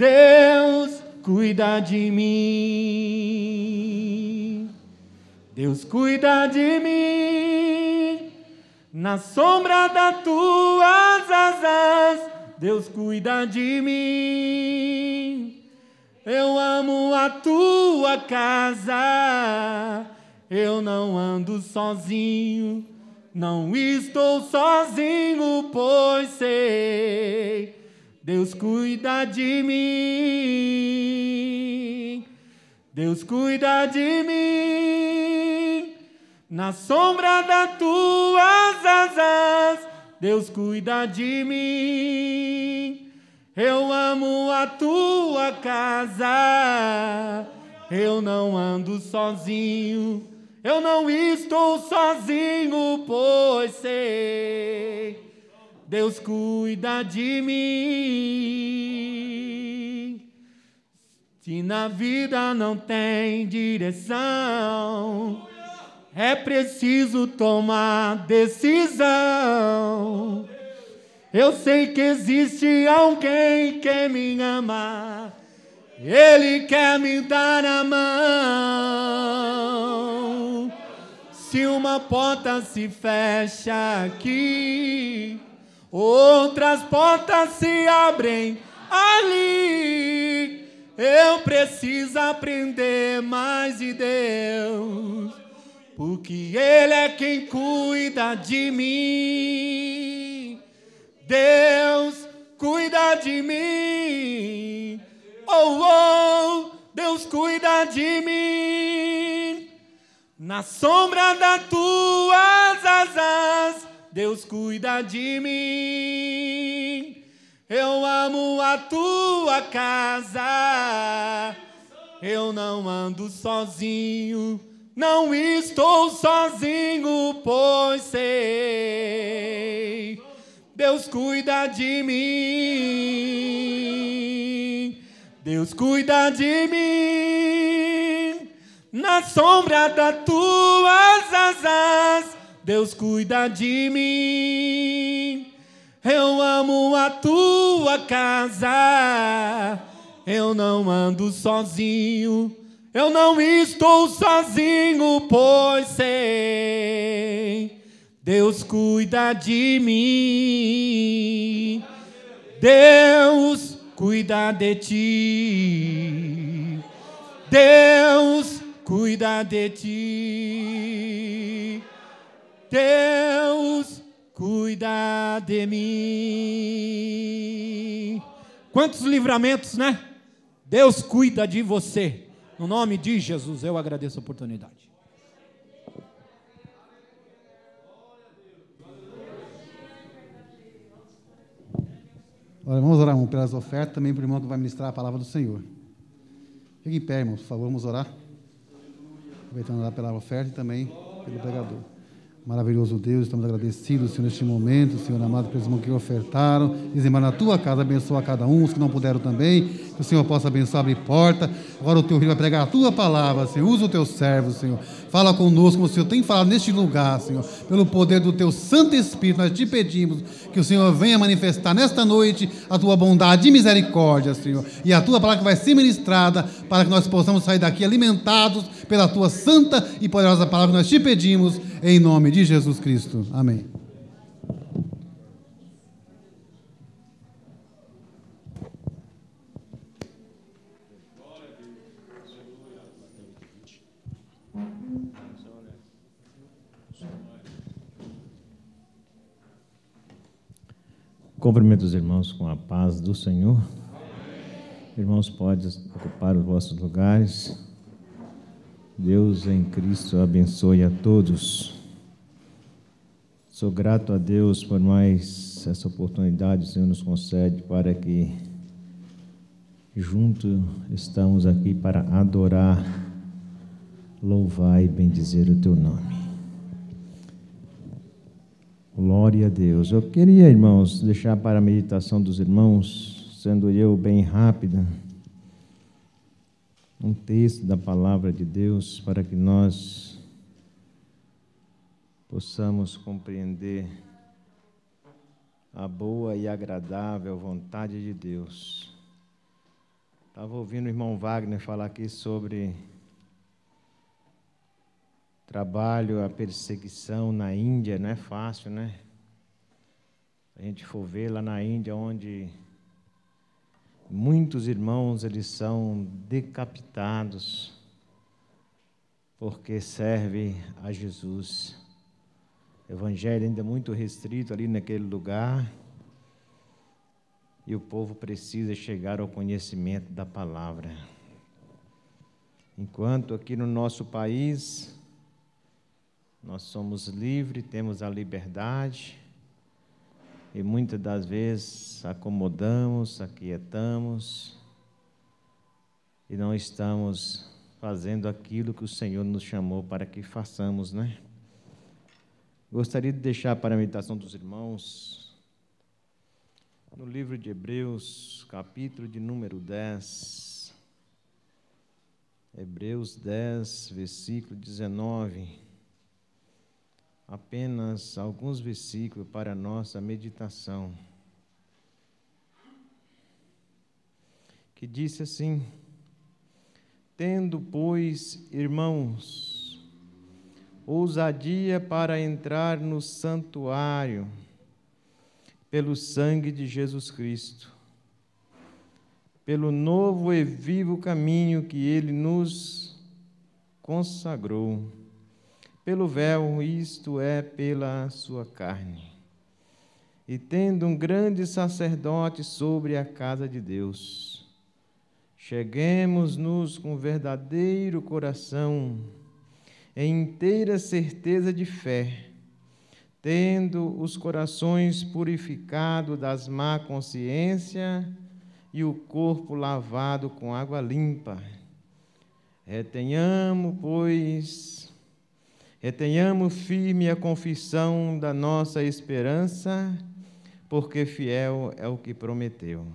Deus cuida de mim. Deus cuida de mim. Na sombra das tuas asas, Deus cuida de mim. Eu amo a tua casa. Eu não ando sozinho. Não estou sozinho, pois sei. Deus cuida de mim. Deus cuida de mim. Na sombra das tuas asas, Deus cuida de mim. Eu amo a tua casa. Eu não ando sozinho. Eu não estou sozinho, pois sei. Deus cuida de mim. Se na vida não tem direção, é preciso tomar decisão. Eu sei que existe alguém que me ama. Ele quer me dar a mão. Se uma porta se fecha aqui, outras portas se abrem ali. Eu preciso aprender mais de Deus, porque Ele é quem cuida de mim. Deus cuida de mim. Oh, oh, Deus cuida de mim. Na sombra das tuas asas, Deus cuida de mim. Eu amo a tua casa. Eu não ando sozinho. Não estou sozinho, pois sei. Deus cuida de mim. Deus cuida de mim. Na sombra das tuas asas, Deus cuida de mim. Eu amo a tua casa. Eu não ando sozinho. Eu não estou sozinho, pois sei. Deus cuida de mim. Deus cuida de ti. Deus cuida de ti. Deus cuida de mim. Quantos livramentos, né? Deus cuida de você. No nome de Jesus, eu agradeço a oportunidade. Olha, vamos orar, irmão, pelas ofertas, também para o irmão que vai ministrar a palavra do Senhor. Fique em pé, irmão, por favor, vamos orar. Aproveitando orar pela oferta e também pelo pregador. Maravilhoso Deus, estamos agradecidos, Senhor, neste momento, Senhor amado, pelos irmãos que ofertaram. Dizem, na tua casa, abençoa cada um, os que não puderam também. Que o Senhor possa abençoar, abrir porta. Agora o teu filho vai pregar a tua palavra, Senhor. Usa o teu servo, Senhor. Fala conosco, como o Senhor tem falado neste lugar, Senhor. Pelo poder do teu Santo Espírito, nós te pedimos que o Senhor venha manifestar nesta noite a tua bondade e misericórdia, Senhor. E a tua palavra vai ser ministrada para que nós possamos sair daqui alimentados pela tua santa e poderosa palavra. Nós te pedimos em nome de Jesus Cristo. Amém. Cumprimento os irmãos com a paz do Senhor. Irmãos, podem ocupar os vossos lugares. Deus em Cristo abençoe a todos. Sou grato a Deus por mais essa oportunidade que o Senhor nos concede para que junto estamos aqui para adorar, louvar e bendizer o teu nome. Glória a Deus. Eu queria, irmãos, deixar para a meditação dos irmãos, sendo eu bem rápida, um texto da palavra de Deus para que nós possamos compreender a boa e agradável vontade de Deus. Estava ouvindo o irmão Wagner falar aqui sobre trabalho, a perseguição na Índia, não é fácil, né? A gente for ver lá na Índia, onde muitos irmãos eles são decapitados porque servem a Jesus. Evangelho ainda é muito restrito ali naquele lugar. E o povo precisa chegar ao conhecimento da palavra. Enquanto aqui no nosso país nós somos livres, temos a liberdade e muitas das vezes acomodamos, aquietamos e não estamos fazendo aquilo que o Senhor nos chamou para que façamos, né? Gostaria de deixar para a meditação dos irmãos no livro de Hebreus, capítulo de número 10. Hebreus 10, versículo 19 apenas alguns versículos para nossa meditação. Que disse assim: Tendo, pois, irmãos, ousadia para entrar no santuário pelo sangue de Jesus Cristo, pelo novo e vivo caminho que ele nos consagrou, pelo véu, isto é, pela sua carne. E tendo um grande sacerdote sobre a casa de Deus, cheguemos-nos com verdadeiro coração, em inteira certeza de fé, tendo os corações purificados das má consciência e o corpo lavado com água limpa. Retenhamos, pois, retenhamos firme a confissão da nossa esperança, porque fiel é o que prometeu.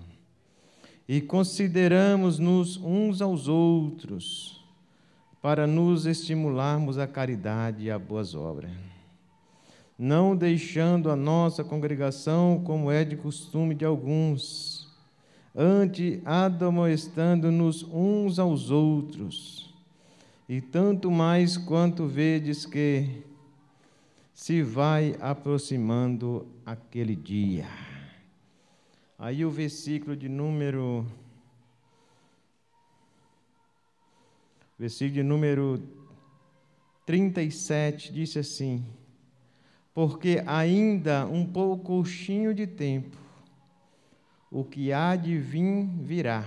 E consideramos-nos uns aos outros, para nos estimularmos à caridade e a boas obras. Não deixando a nossa congregação como é de costume de alguns, antes admoestando-nos uns aos outros, e tanto mais quanto vedes que se vai aproximando aquele dia. Aí o versículo de número versículo de número 37 disse assim: Porque ainda um pouquinho de tempo o que há de vir virá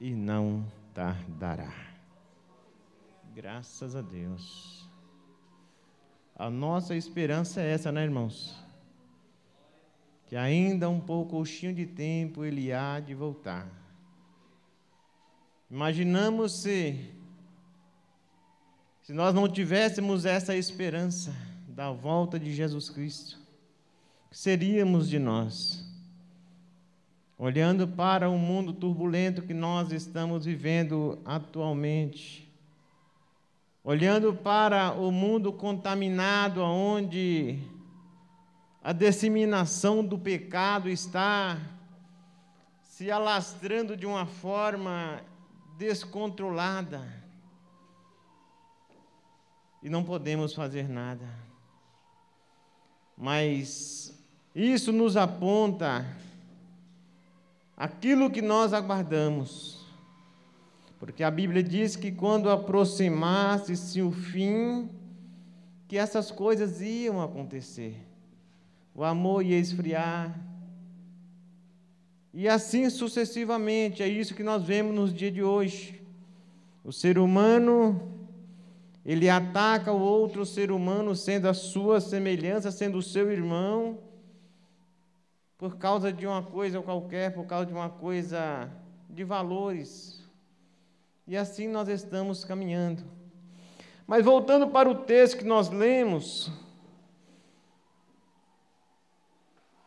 e não tardará. Graças a Deus. A nossa esperança é essa, né, irmãos? Que ainda um pouquinho de tempo ele há de voltar. Imaginamos se se nós não tivéssemos essa esperança da volta de Jesus Cristo, que seríamos de nós? Olhando para o mundo turbulento que nós estamos vivendo atualmente, olhando para o mundo contaminado, onde a disseminação do pecado está se alastrando de uma forma descontrolada. E não podemos fazer nada. Mas isso nos aponta aquilo que nós aguardamos. Porque a Bíblia diz que quando aproximasse-se o fim, que essas coisas iam acontecer. O amor ia esfriar. E assim sucessivamente, é isso que nós vemos nos dias de hoje. O ser humano, ele ataca o outro ser humano, sendo a sua semelhança, sendo o seu irmão, por causa de uma coisa qualquer, por causa de uma coisa de valores. E assim nós estamos caminhando. Mas voltando para o texto que nós lemos,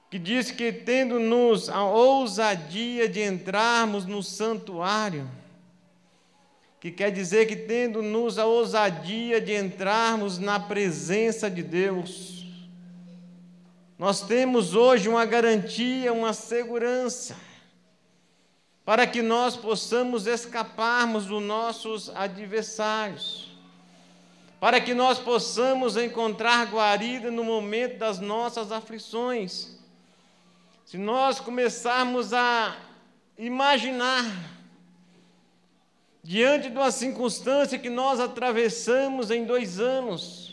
que diz que tendo-nos a ousadia de entrarmos no santuário, que quer dizer que tendo-nos a ousadia de entrarmos na presença de Deus, nós temos hoje uma garantia, uma segurança para que nós possamos escaparmos dos nossos adversários, para que nós possamos encontrar guarida no momento das nossas aflições. Se nós começarmos a imaginar, diante de uma circunstância que nós atravessamos em dois anos,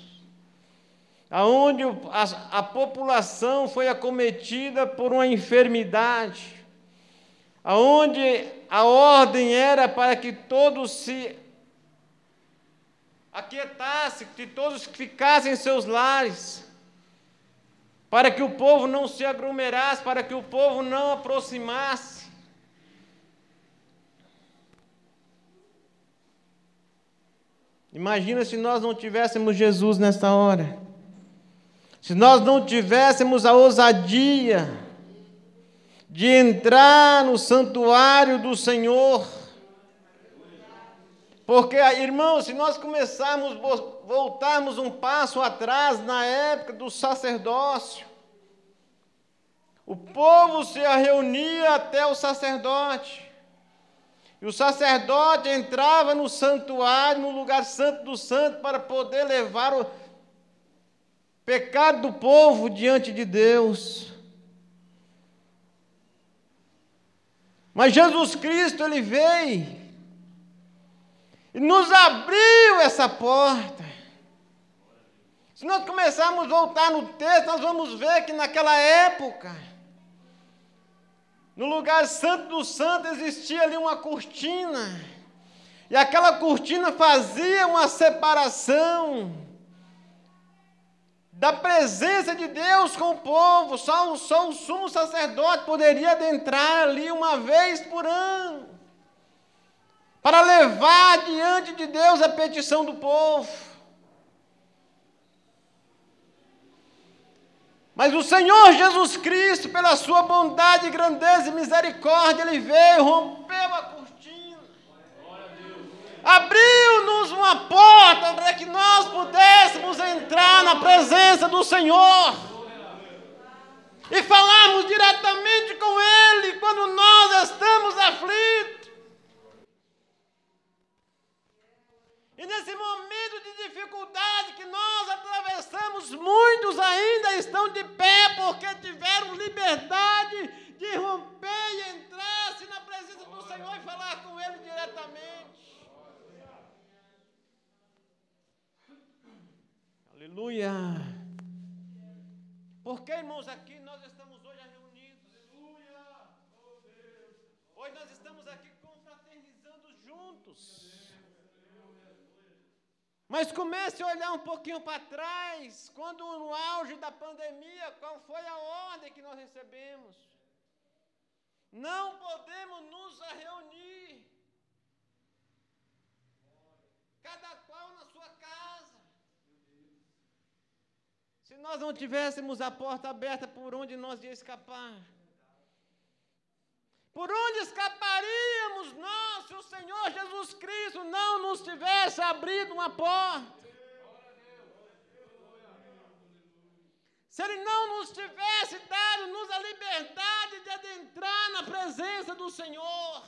aonde a, a população foi acometida por uma enfermidade, aonde a ordem era para que todos se aquietassem, que todos ficassem em seus lares, para que o povo não se aglomerasse, para que o povo não aproximasse. Imagina se nós não tivéssemos Jesus nesta hora, se nós não tivéssemos a ousadia, de entrar no santuário do Senhor. Porque, irmãos, se nós começarmos, voltarmos um passo atrás na época do sacerdócio, o povo se reunia até o sacerdote. E o sacerdote entrava no santuário, no lugar santo do santo, para poder levar o pecado do povo diante de Deus. Mas Jesus Cristo, ele veio e nos abriu essa porta. Se nós começarmos a voltar no texto, nós vamos ver que naquela época, no lugar santo do santo existia ali uma cortina. E aquela cortina fazia uma separação da presença de Deus com o povo. Só, só o sumo sacerdote poderia adentrar ali uma vez por ano para levar diante de Deus a petição do povo. Mas o Senhor Jesus Cristo, pela sua bondade, grandeza e misericórdia, ele veio, rompeu a cortina, abriu-nos uma porta para que nós pudéssemos entrar na presença do Senhor e falarmos diretamente com Ele quando nós estamos aflitos. E nesse momento de dificuldade que nós atravessamos, muitos ainda estão de pé porque tiveram liberdade de romper e entrar-se na presença do Senhor e falar com Ele diretamente. Aleluia. Porque, irmãos, aqui nós estamos hoje reunidos. Aleluia. Hoje nós estamos aqui confraternizando juntos. Mas comece a olhar um pouquinho para trás, quando no auge da pandemia, qual foi a ordem que nós recebemos? Não podemos nos reunir, cada qual na sua casa. Se nós não tivéssemos a porta aberta, por onde nós ia escapar? Por onde escaparíamos nós se o Senhor Jesus Cristo não nos tivesse abrido uma porta? Se Ele não nos tivesse dado-nos a liberdade de adentrar na presença do Senhor.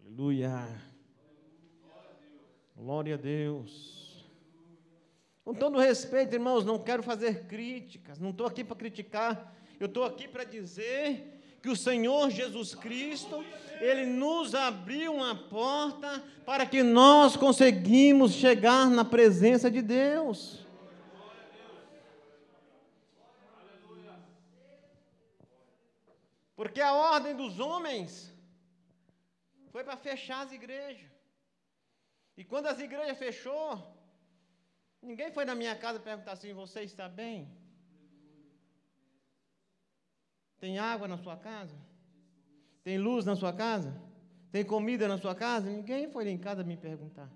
Aleluia. Glória a Deus. Com todo respeito, irmãos, não quero fazer críticas, não estou aqui para criticar, eu estou aqui para dizer que o Senhor Jesus Cristo, Ele nos abriu uma porta para que nós conseguimos chegar na presença de Deus. Porque a ordem dos homens foi para fechar as igrejas. E quando as igrejas fechou, Ninguém foi na minha casa perguntar assim: você está bem? Tem água na sua casa? Tem luz na sua casa? Tem comida na sua casa? Ninguém foi em casa me perguntar.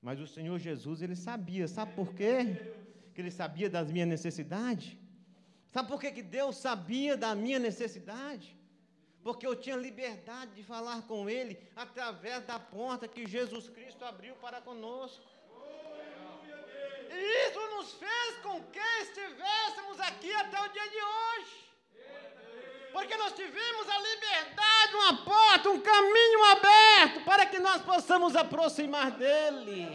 Mas o Senhor Jesus, ele sabia, sabe por quê? Que ele sabia das minhas necessidades. Sabe por quê que Deus sabia da minha necessidade? Porque eu tinha liberdade de falar com Ele através da porta que Jesus Cristo abriu para conosco. E isso nos fez com que estivéssemos aqui até o dia de hoje. Porque nós tivemos a liberdade, uma porta, um caminho aberto para que nós possamos aproximar dEle.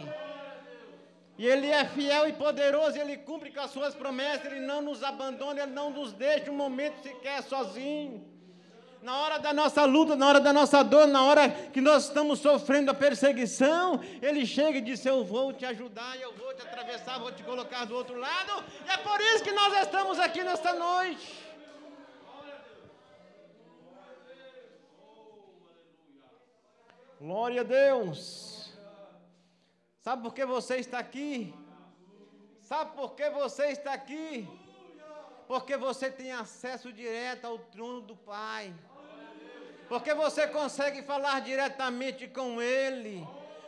E Ele é fiel e poderoso, Ele cumpre com as suas promessas, Ele não nos abandona, Ele não nos deixa um momento sequer sozinho na hora da nossa luta, na hora da nossa dor, na hora que nós estamos sofrendo a perseguição, Ele chega e diz: Eu vou te ajudar, eu vou te atravessar, vou te colocar do outro lado. E é por isso que nós estamos aqui nesta noite. Glória a Deus. Sabe por que você está aqui? Sabe por que você está aqui? Porque você tem acesso direto ao trono do Pai porque você consegue falar diretamente com Ele.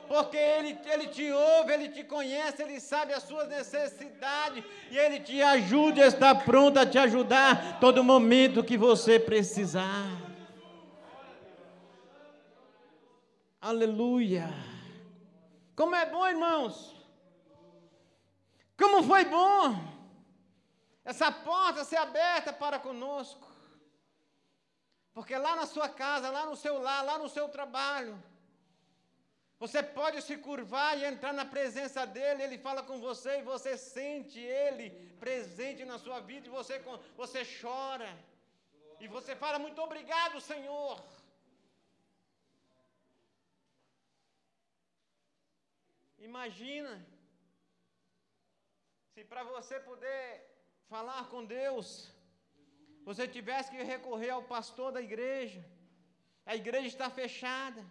Porque ele, ele te ouve, Ele te conhece, Ele sabe as suas necessidades e Ele te ajuda, está pronto a te ajudar todo momento que você precisar. Aleluia. Como é bom, irmãos. Como foi bom essa porta ser aberta para conosco. Porque lá na sua casa, lá no seu lar, lá no seu trabalho, você pode se curvar e entrar na presença dele, ele fala com você e você sente ele presente na sua vida e você, você chora. E você fala: Muito obrigado, Senhor. Imagina se para você poder falar com Deus, você tivesse que recorrer ao pastor da igreja, a igreja está fechada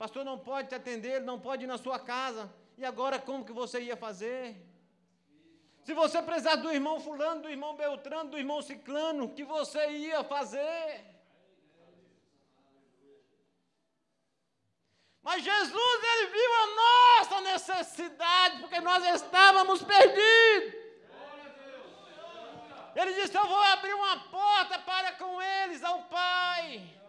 pastor não pode te atender, não pode ir na sua casa. E agora como que você ia fazer? Se você precisar do irmão fulano, do irmão Beltrano, do irmão Ciclano, o que você ia fazer? Mas Jesus, ele viu a nossa necessidade, porque nós estávamos perdidos. Ele disse: Eu vou abrir uma porta para com eles ao Pai.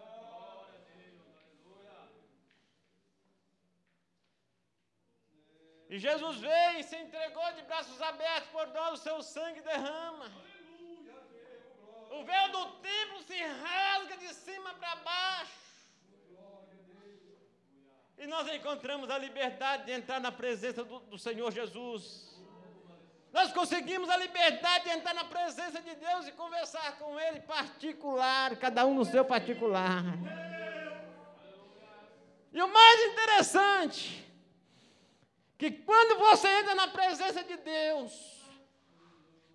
E Jesus veio e se entregou de braços abertos por nós, o seu sangue derrama. O véu do templo se rasga de cima para baixo. E nós encontramos a liberdade de entrar na presença do, do Senhor Jesus. Nós conseguimos a liberdade de entrar na presença de Deus e conversar com Ele particular, cada um no seu particular. E o mais interessante, que quando você entra na presença de Deus,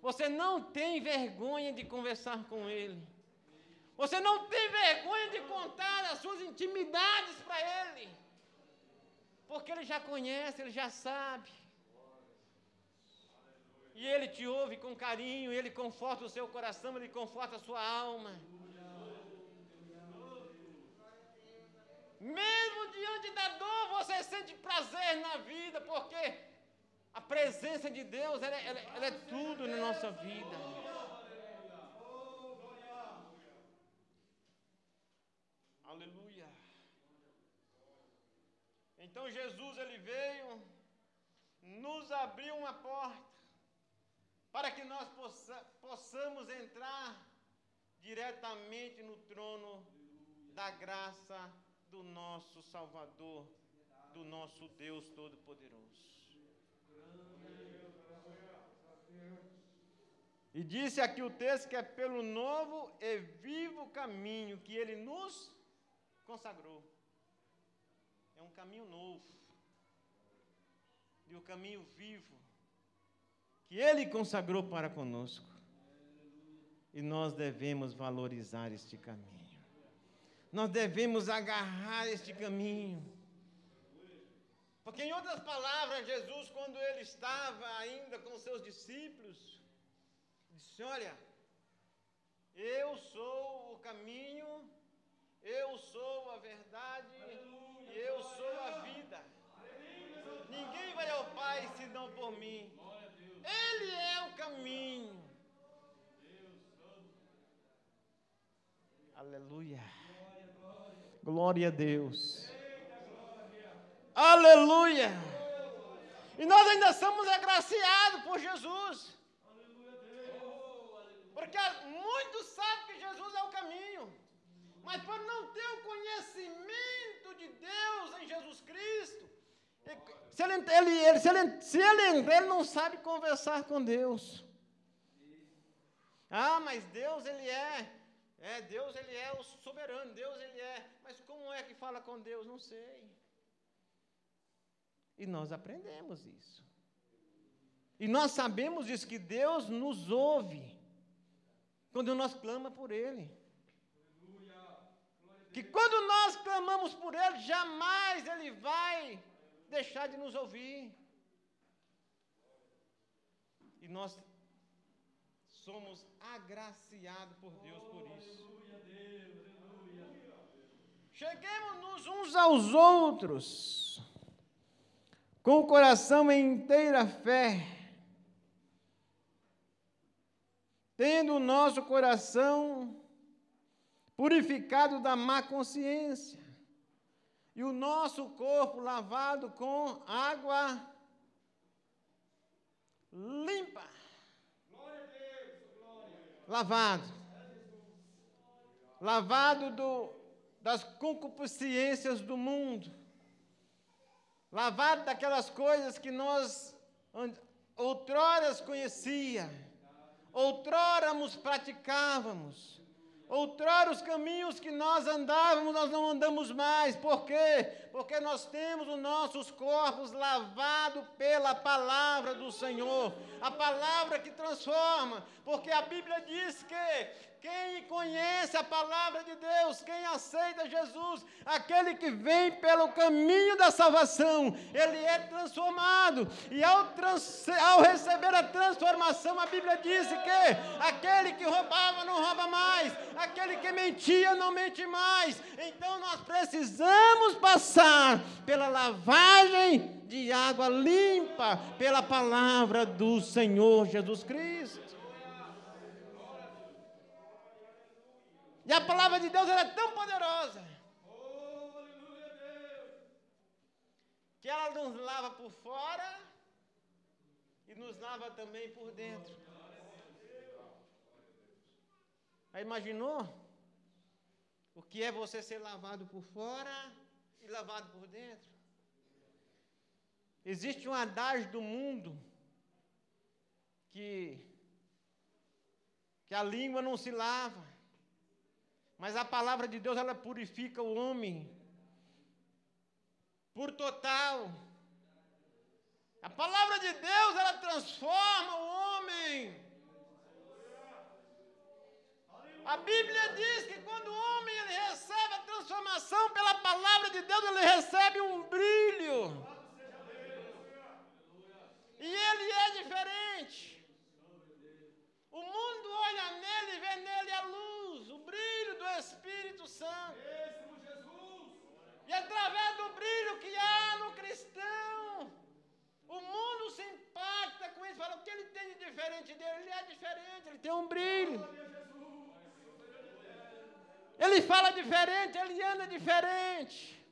você não tem vergonha de conversar com Ele. Você não tem vergonha de contar as suas intimidades para Ele. Porque Ele já conhece, Ele já sabe. E Ele te ouve com carinho, Ele conforta o seu coração, Ele conforta a sua alma. Mesmo diante da dor, você sente prazer na vida, porque a presença de Deus ela, ela, ela é tudo na nossa vida. Aleluia. Então Jesus ele veio, nos abriu uma porta para que nós possa, possamos entrar diretamente no trono da graça do nosso Salvador, do nosso Deus Todo-Poderoso. E disse aqui o texto que é pelo novo e vivo caminho que ele nos consagrou. É um caminho novo. E o caminho vivo que ele consagrou para conosco. E nós devemos valorizar este caminho nós devemos agarrar este caminho. Porque, em outras palavras, Jesus, quando ele estava ainda com seus discípulos, disse: Olha, eu sou o caminho, eu sou a verdade eu sou a vida. Ninguém vai ao Pai senão por mim. Ele é o caminho. Aleluia. Glória a Deus. Aleluia. E nós ainda somos agraciados por Jesus. Porque muitos sabem que Jesus é o caminho. Mas por não ter o conhecimento de Deus em Jesus Cristo, se ele, ele, ele, se, ele, se ele ele não sabe conversar com Deus. Ah, mas Deus, Ele é é, Deus ele é o soberano, Deus ele é. Mas como é que fala com Deus? Não sei. E nós aprendemos isso. E nós sabemos isso, que Deus nos ouve quando nós clamamos por Ele. Que quando nós clamamos por Ele, jamais Ele vai deixar de nos ouvir. E nós somos agraciados por Deus por isso. Cheguemos-nos uns aos outros com o coração em inteira fé, tendo o nosso coração purificado da má consciência e o nosso corpo lavado com água limpa. lavado. Lavado do, das concupiscências do mundo. Lavado daquelas coisas que nós outrora conhecia, outrora praticávamos. Outrora os caminhos que nós andávamos, nós não andamos mais. Por quê? Porque nós temos os nossos corpos lavados pela palavra do Senhor. A palavra que transforma. Porque a Bíblia diz que quem conhece a palavra de Deus, quem aceita Jesus, aquele que vem pelo caminho da salvação, ele é transformado. E ao, trans, ao receber a transformação, a Bíblia diz que aquele que roubava não rouba mais, aquele que mentia não mente mais. Então nós precisamos passar pela lavagem de água limpa, pela palavra do Senhor Jesus Cristo. E a palavra de Deus é tão poderosa que ela nos lava por fora e nos lava também por dentro. Aí imaginou o que é você ser lavado por fora e lavado por dentro? Existe um adágio do mundo que que a língua não se lava. Mas a palavra de Deus, ela purifica o homem por total. A palavra de Deus, ela transforma o homem. A Bíblia diz que quando o homem ele recebe a transformação pela palavra de Deus, ele recebe um brilho. E ele é diferente. O mundo olha nele e vê nele a luz, o brilho do Espírito Santo. E através do brilho que há no cristão, o mundo se impacta com isso. Fala, o que ele tem de diferente dele? Ele é diferente, ele tem um brilho. Ele fala diferente, ele anda diferente.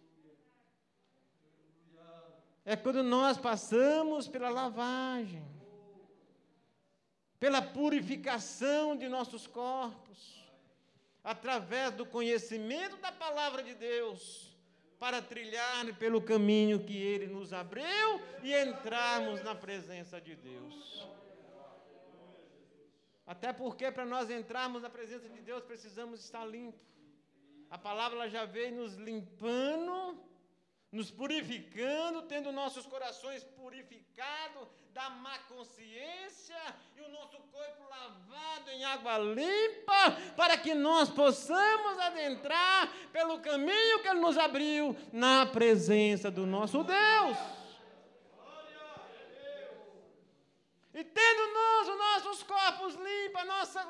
É quando nós passamos pela lavagem pela purificação de nossos corpos, através do conhecimento da palavra de Deus, para trilhar pelo caminho que Ele nos abriu e entrarmos na presença de Deus. Até porque para nós entrarmos na presença de Deus precisamos estar limpos. A palavra já veio nos limpando nos purificando, tendo nossos corações purificados da má consciência e o nosso corpo lavado em água limpa, para que nós possamos adentrar pelo caminho que Ele nos abriu na presença do nosso Deus. E tendo nós os nossos corpos limpos,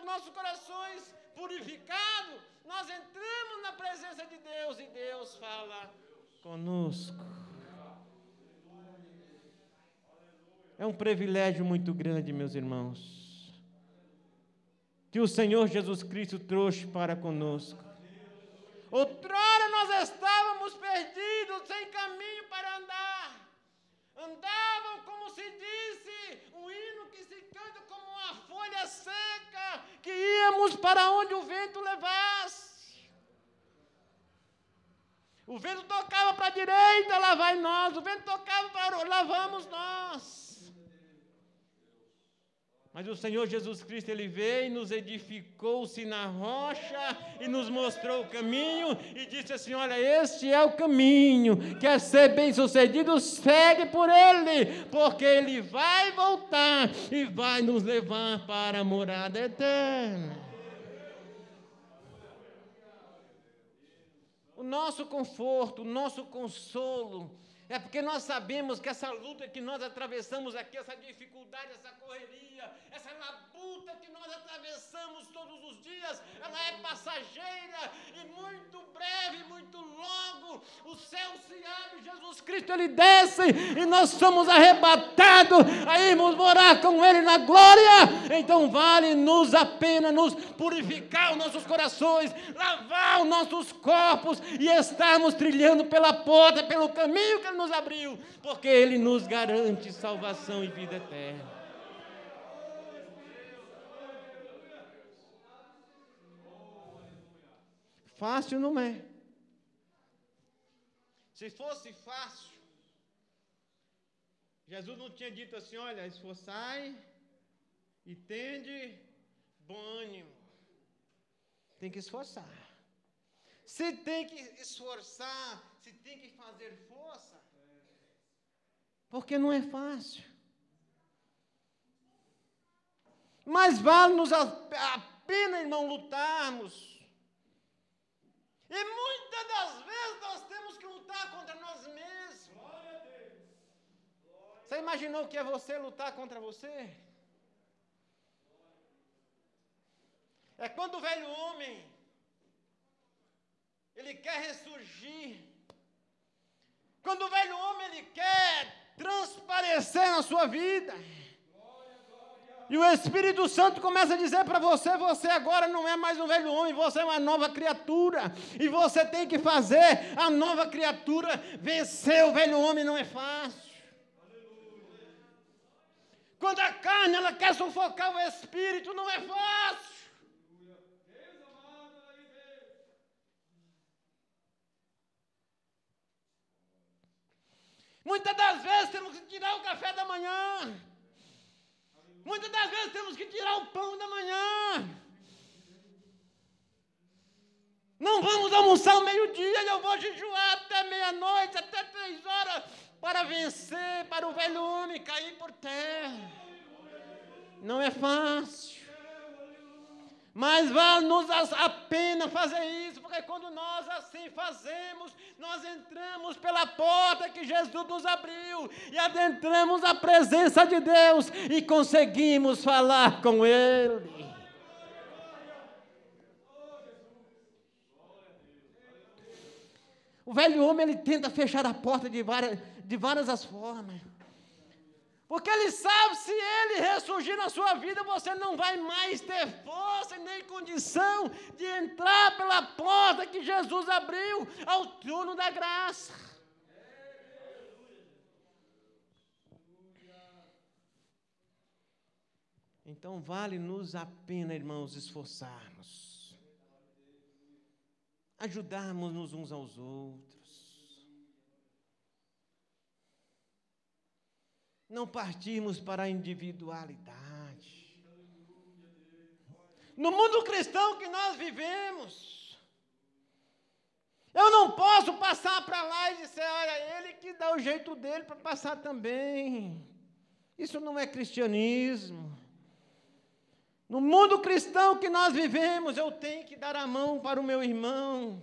nossos corações purificados, nós entramos na presença de Deus e Deus fala conosco. É um privilégio muito grande, meus irmãos, que o Senhor Jesus Cristo trouxe para conosco. Outrora nós estávamos perdidos, sem caminho para andar. Andavam, como se disse, um hino que se canta como seca, que íamos para onde o vento levasse. O vento tocava para a direita, lá vai nós. O vento tocava para lá vamos nós. Mas o Senhor Jesus Cristo, Ele veio, nos edificou-se na rocha e nos mostrou o caminho e disse assim: Olha, este é o caminho, quer ser bem sucedido, segue por ele, porque ele vai voltar e vai nos levar para a morada eterna. nosso conforto, o nosso consolo, é porque nós sabemos que essa luta que nós atravessamos aqui, essa dificuldade, essa correria, essa labuta que nós atravessamos todos os dias, ela é passageira e muito breve, muito logo, o céu se abre, Jesus Cristo ele desce e nós somos arrebatados a irmos morar com Ele na glória. Então vale-nos a pena nos purificar os nossos corações, lavar os nossos corpos e estarmos trilhando pela porta, pelo caminho que Ele nos abriu, porque Ele nos garante salvação e vida eterna. Fácil não é. Se fosse fácil, Jesus não tinha dito assim: olha, esforçai e tende bom ânimo. Tem que esforçar. Se tem que esforçar, se tem que fazer força, porque não é fácil. Mas vale-nos a pena, irmão, lutarmos. E muitas das vezes nós temos que lutar contra nós mesmos. Você imaginou o que é você lutar contra você? É quando o velho homem ele quer ressurgir. Quando o velho homem ele quer transparecer na sua vida. E o Espírito Santo começa a dizer para você: você agora não é mais um velho homem, você é uma nova criatura. E você tem que fazer a nova criatura vencer o velho homem, não é fácil. Quando a carne ela quer sufocar o espírito, não é fácil. Muitas das vezes temos que tirar o café da manhã. Muitas das vezes temos que tirar o pão da manhã. Não vamos almoçar ao meio-dia, eu vou jejuar até meia-noite, até três horas, para vencer, para o velho homem cair por terra. Não é fácil. Mas vale-nos a pena fazer isso, porque quando nós assim fazemos, nós entramos pela porta que Jesus nos abriu e adentramos a presença de Deus e conseguimos falar com Ele. O velho homem ele tenta fechar a porta de várias, de várias as formas. Porque ele sabe se ele ressurgir na sua vida, você não vai mais ter força nem condição de entrar pela porta que Jesus abriu ao trono da graça. Então vale-nos a pena, irmãos, esforçarmos, ajudarmos-nos uns aos outros. Não partirmos para a individualidade. No mundo cristão que nós vivemos, eu não posso passar para lá e dizer, olha, ele que dá o jeito dele para passar também. Isso não é cristianismo. No mundo cristão que nós vivemos, eu tenho que dar a mão para o meu irmão,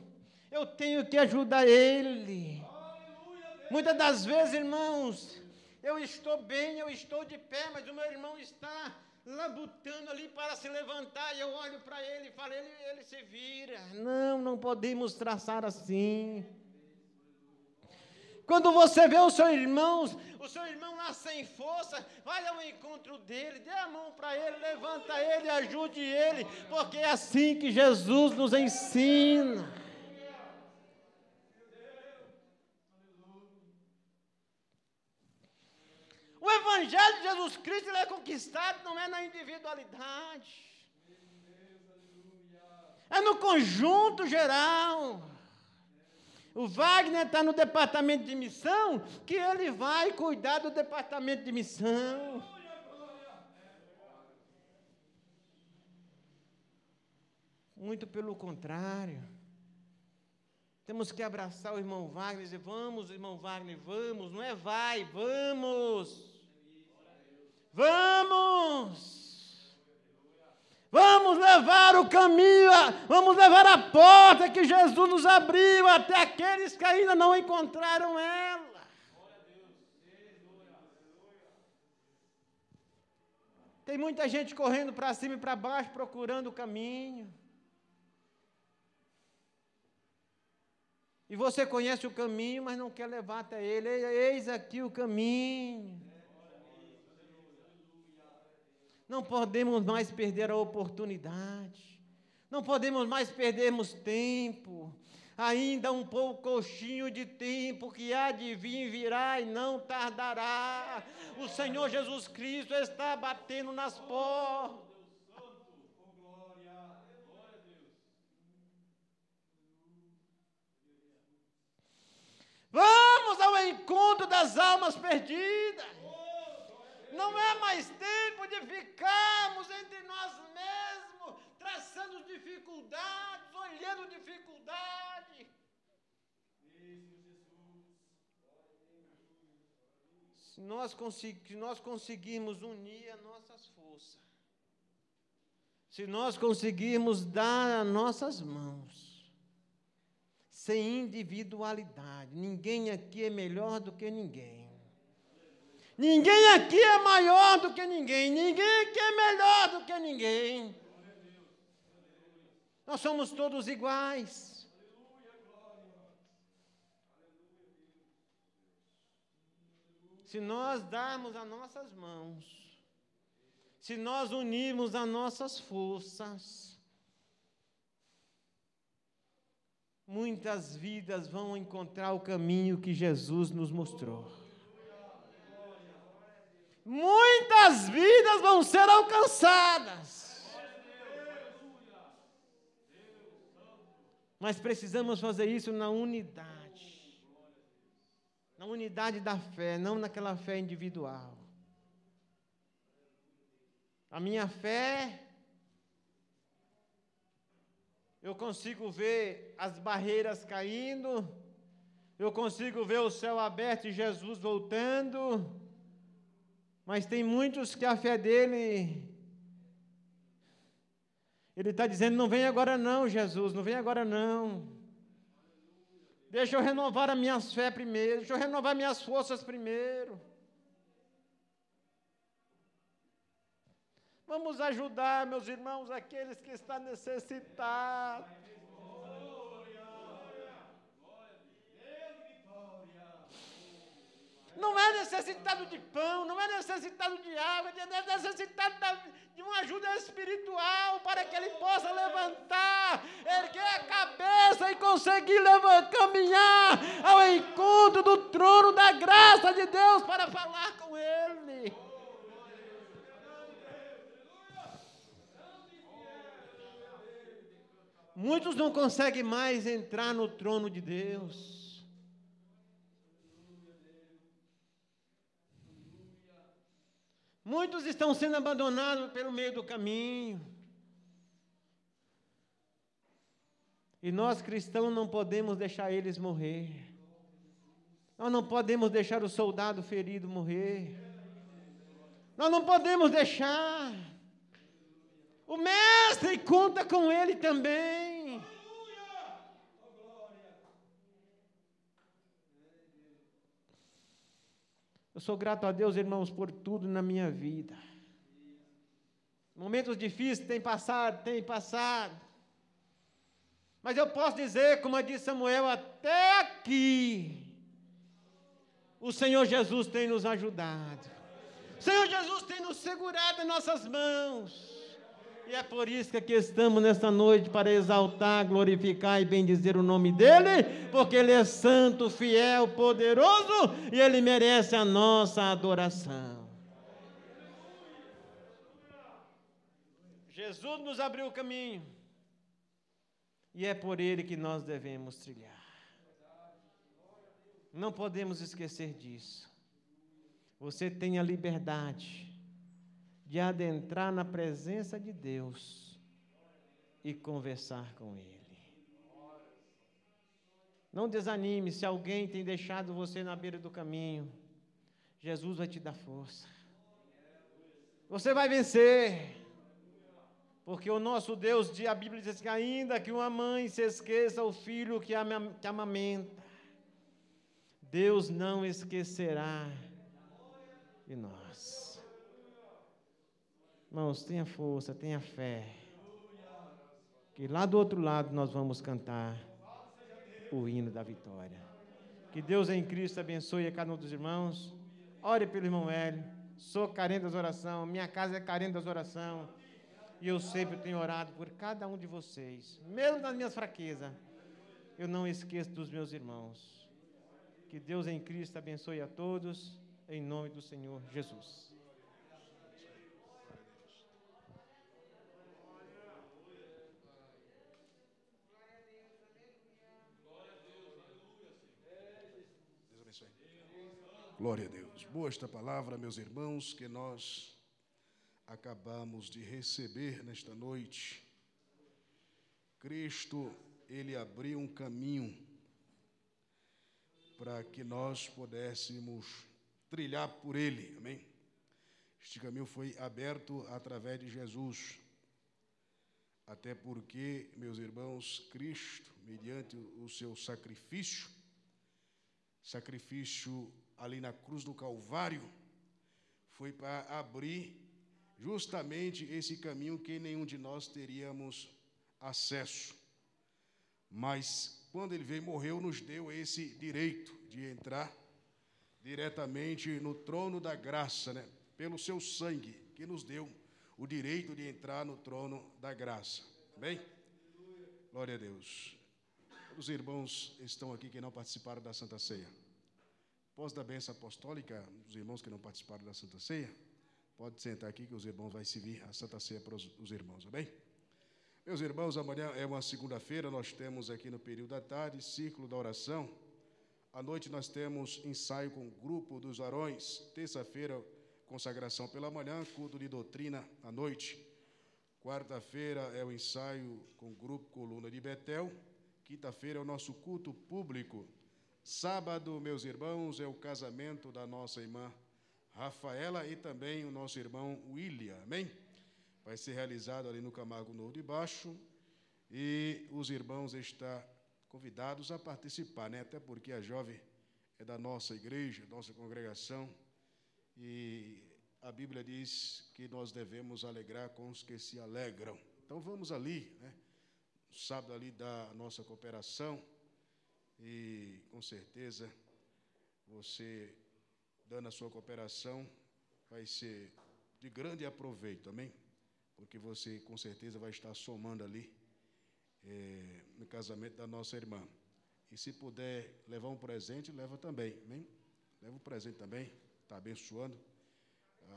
eu tenho que ajudar ele. Muitas das vezes, irmãos, eu estou bem, eu estou de pé, mas o meu irmão está labutando ali para se levantar, e eu olho para ele e falo, ele, ele se vira. Não, não podemos traçar assim. Quando você vê o seu irmão, o seu irmão lá sem força, vai ao encontro dele, dê a mão para ele, levanta ele, ajude ele, porque é assim que Jesus nos ensina. O Evangelho de Jesus Cristo é conquistado não é na individualidade, é no conjunto geral. O Wagner está no departamento de missão, que ele vai cuidar do departamento de missão. Muito pelo contrário. Temos que abraçar o irmão Wagner e dizer: vamos, irmão Wagner, vamos, não é vai, vamos. Vamos! Vamos levar o caminho, vamos levar a porta que Jesus nos abriu até aqueles que ainda não encontraram ela. Tem muita gente correndo para cima e para baixo procurando o caminho. E você conhece o caminho, mas não quer levar até ele. Eis aqui o caminho. Não podemos mais perder a oportunidade. Não podemos mais perdermos tempo. Ainda um poucochinho de tempo que há de vir, virá e não tardará. O Senhor Jesus Cristo está batendo nas portas. Vamos ao encontro das almas perdidas. Não é mais tempo de ficarmos entre nós mesmos, traçando dificuldades, olhando dificuldade. Se nós, se nós conseguirmos unir as nossas forças, se nós conseguirmos dar as nossas mãos, sem individualidade, ninguém aqui é melhor do que ninguém. Ninguém aqui é maior do que ninguém, ninguém aqui é melhor do que ninguém. Nós somos todos iguais. Se nós darmos as nossas mãos, se nós unirmos as nossas forças, muitas vidas vão encontrar o caminho que Jesus nos mostrou. Muitas vidas vão ser alcançadas. Mas precisamos fazer isso na unidade. Na unidade da fé, não naquela fé individual. A minha fé, eu consigo ver as barreiras caindo, eu consigo ver o céu aberto e Jesus voltando, mas tem muitos que a fé dele, ele está dizendo: não vem agora não, Jesus, não vem agora não. Deixa eu renovar a minha fé primeiro, deixa eu renovar minhas forças primeiro. Vamos ajudar, meus irmãos, aqueles que estão necessitados. Não é necessitado de pão, não é necessitado de água, é necessitado de uma ajuda espiritual para que ele possa levantar, erguer a cabeça e conseguir levantar, caminhar ao encontro do trono da graça de Deus para falar com ele. Muitos não conseguem mais entrar no trono de Deus. Muitos estão sendo abandonados pelo meio do caminho. E nós cristãos não podemos deixar eles morrer. Nós não podemos deixar o soldado ferido morrer. Nós não podemos deixar. O mestre conta com ele também. Eu sou grato a Deus, irmãos, por tudo na minha vida. Momentos difíceis têm passado, têm passado. Mas eu posso dizer, como disse Samuel, até aqui, o Senhor Jesus tem nos ajudado. Senhor Jesus tem nos segurado em nossas mãos. E é por isso que aqui estamos nesta noite para exaltar, glorificar e bendizer o nome dEle, porque Ele é santo, fiel, poderoso e Ele merece a nossa adoração. Jesus nos abriu o caminho e é por Ele que nós devemos trilhar. Não podemos esquecer disso. Você tem a liberdade de adentrar na presença de Deus e conversar com Ele. Não desanime se alguém tem deixado você na beira do caminho. Jesus vai te dar força. Você vai vencer. Porque o nosso Deus, a Bíblia diz que ainda que uma mãe se esqueça o filho que amamenta, Deus não esquecerá de nós. Irmãos, tenha força, tenha fé. Que lá do outro lado nós vamos cantar o hino da vitória. Que Deus em Cristo abençoe a cada um dos irmãos. Ore pelo irmão Hélio. Sou carente das orações. Minha casa é carente das orações. E eu sempre tenho orado por cada um de vocês. Mesmo nas minhas fraquezas. Eu não esqueço dos meus irmãos. Que Deus em Cristo abençoe a todos. Em nome do Senhor Jesus. Glória a Deus. Boa esta palavra, meus irmãos, que nós acabamos de receber nesta noite. Cristo, ele abriu um caminho para que nós pudéssemos trilhar por ele. Amém? Este caminho foi aberto através de Jesus. Até porque, meus irmãos, Cristo, mediante o seu sacrifício, sacrifício ali na cruz do Calvário, foi para abrir justamente esse caminho que nenhum de nós teríamos acesso. Mas quando ele veio morreu, nos deu esse direito de entrar diretamente no trono da graça, né? pelo seu sangue, que nos deu o direito de entrar no trono da graça. Bem? Glória a Deus. Os irmãos estão aqui que não participaram da Santa Ceia. Pós da bênção apostólica, os irmãos que não participaram da Santa Ceia, pode sentar aqui que os irmãos vão servir a Santa Ceia para os, irmãos, bem? Meus irmãos, amanhã é uma segunda-feira, nós temos aqui no período da tarde, círculo da oração. À noite nós temos ensaio com o grupo dos varões. Terça-feira, consagração pela manhã, culto de doutrina à noite. Quarta-feira é o ensaio com o grupo Coluna de Betel. Quinta-feira é o nosso culto público. Sábado, meus irmãos, é o casamento da nossa irmã Rafaela e também o nosso irmão William. Amém? Vai ser realizado ali no Camargo Novo de Baixo. E os irmãos estão convidados a participar, né? Até porque a jovem é da nossa igreja, nossa congregação e a Bíblia diz que nós devemos alegrar com os que se alegram. Então vamos ali, né? Sábado ali da nossa cooperação e com certeza você dando a sua cooperação vai ser de grande aproveito, amém? Porque você com certeza vai estar somando ali é, no casamento da nossa irmã. E se puder levar um presente, leva também, amém? Leva um presente também está abençoando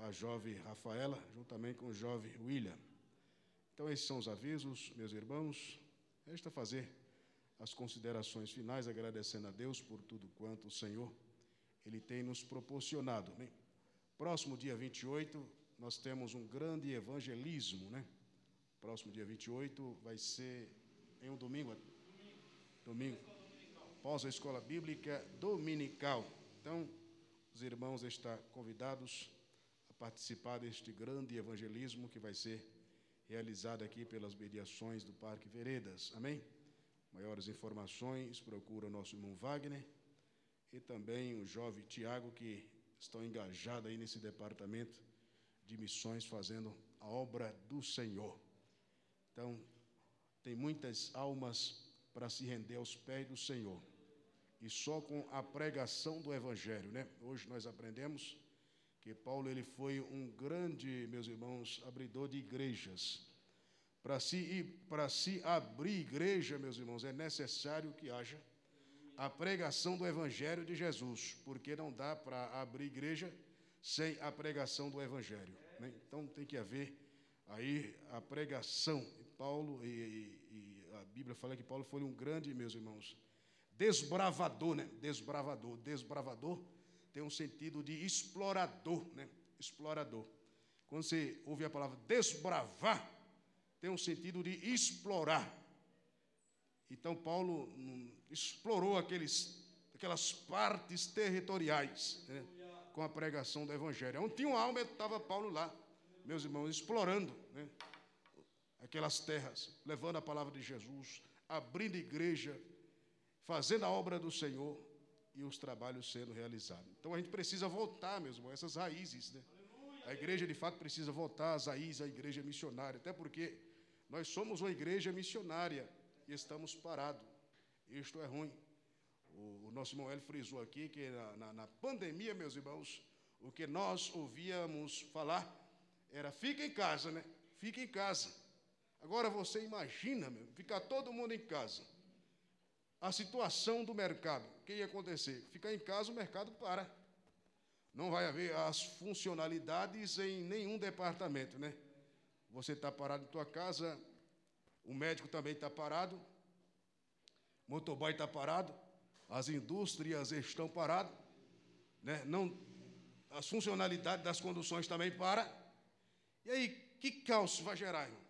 a jovem Rafaela, juntamente com o jovem William. Então, esses são os avisos, meus irmãos. Resta fazer as considerações finais, agradecendo a Deus por tudo quanto o Senhor Ele tem nos proporcionado. Amém? Próximo dia 28, nós temos um grande evangelismo, né? Próximo dia 28 vai ser em um domingo. Domingo. Pós a escola bíblica dominical. Então, os irmãos estão convidados a participar deste grande evangelismo que vai ser realizado aqui pelas mediações do Parque Veredas. Amém? Maiores informações, procura o nosso irmão Wagner e também o jovem Tiago, que estão engajados aí nesse departamento de missões, fazendo a obra do Senhor. Então, tem muitas almas para se render aos pés do Senhor e só com a pregação do evangelho, né? Hoje nós aprendemos que Paulo ele foi um grande, meus irmãos, abridor de igrejas. Para se para se abrir igreja, meus irmãos, é necessário que haja a pregação do evangelho de Jesus, porque não dá para abrir igreja sem a pregação do evangelho. Né? Então tem que haver aí a pregação. Paulo e, e, e a Bíblia fala que Paulo foi um grande, meus irmãos, desbravador, né? Desbravador. Desbravador tem um sentido de explorador, né? Explorador. Quando você ouve a palavra desbravar, tem um sentido de explorar. Então Paulo hum, explorou aqueles, aquelas partes territoriais né? com a pregação do Evangelho. Onde tinha uma alma, estava Paulo lá, meus irmãos, explorando né? aquelas terras, levando a palavra de Jesus, abrindo igreja, fazendo a obra do Senhor e os trabalhos sendo realizados. Então a gente precisa voltar mesmo, essas raízes, né? A igreja de fato precisa voltar às raízes, à igreja missionária, até porque nós somos uma igreja missionária e estamos parados. Isto é ruim. O, o nosso irmão Hélio frisou aqui que na, na, na pandemia, meus irmãos, o que nós ouvíamos falar era fica em casa, né? Fica em casa. Agora você imagina, meu, ficar todo mundo em casa a situação do mercado. O que ia acontecer? Ficar em casa, o mercado para. Não vai haver as funcionalidades em nenhum departamento, né? Você está parado em tua casa, o médico também está parado, o motoboy está parado, as indústrias estão paradas, né? não, as funcionalidades das conduções também para. E aí, que caos vai gerar, irmão?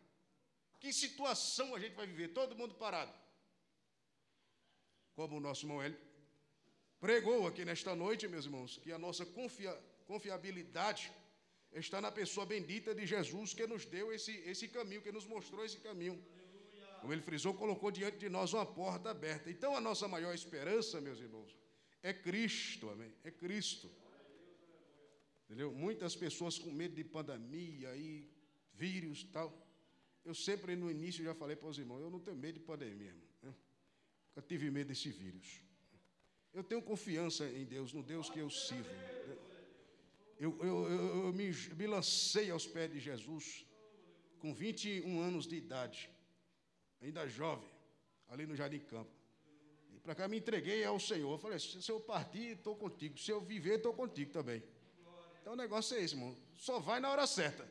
Que situação a gente vai viver? Todo mundo parado. Como o nosso irmão Hélio pregou aqui nesta noite, meus irmãos, que a nossa confia, confiabilidade está na pessoa bendita de Jesus que nos deu esse, esse caminho, que nos mostrou esse caminho. Como ele frisou, colocou diante de nós uma porta aberta. Então a nossa maior esperança, meus irmãos, é Cristo, amém? É Cristo. Entendeu? Muitas pessoas com medo de pandemia e vírus tal. Eu sempre no início já falei para os irmãos, eu não tenho medo de pandemia, irmão. Né? Nunca tive medo desse vírus. Eu tenho confiança em Deus, no Deus que eu sirvo. Eu, eu, eu, me, me lancei aos pés de Jesus com 21 anos de idade, ainda jovem, ali no Jardim Campo. E para cá me entreguei ao Senhor. Eu falei, se eu partir, estou contigo. Se eu viver, estou contigo também. Então o negócio é esse, irmão. Só vai na hora certa.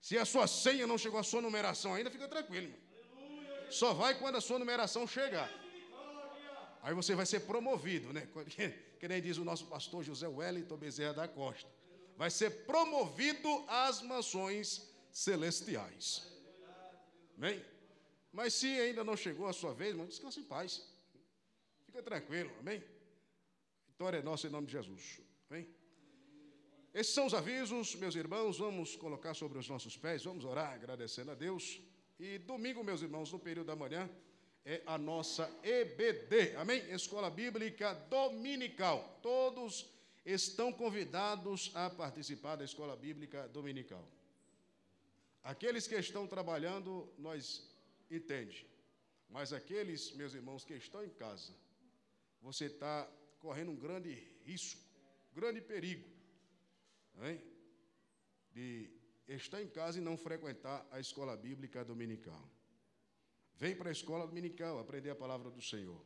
Se a sua senha não chegou à sua numeração ainda, fica tranquilo, irmão. Só vai quando a sua numeração chegar. Aí você vai ser promovido, né? Que nem diz o nosso pastor José Wellington Bezerra da Costa. Vai ser promovido às mansões celestiais. Amém? Mas se ainda não chegou a sua vez, irmão, descanse em paz. Fica tranquilo, amém? Vitória é nossa em nome de Jesus. Amém? Esses são os avisos, meus irmãos. Vamos colocar sobre os nossos pés, vamos orar agradecendo a Deus. E domingo, meus irmãos, no período da manhã, é a nossa EBD, amém? Escola Bíblica Dominical. Todos estão convidados a participar da Escola Bíblica Dominical. Aqueles que estão trabalhando, nós entende. Mas aqueles, meus irmãos, que estão em casa, você está correndo um grande risco, grande perigo, hein? de estar em casa e não frequentar a escola bíblica dominical. Vem para a escola dominical aprender a palavra do Senhor.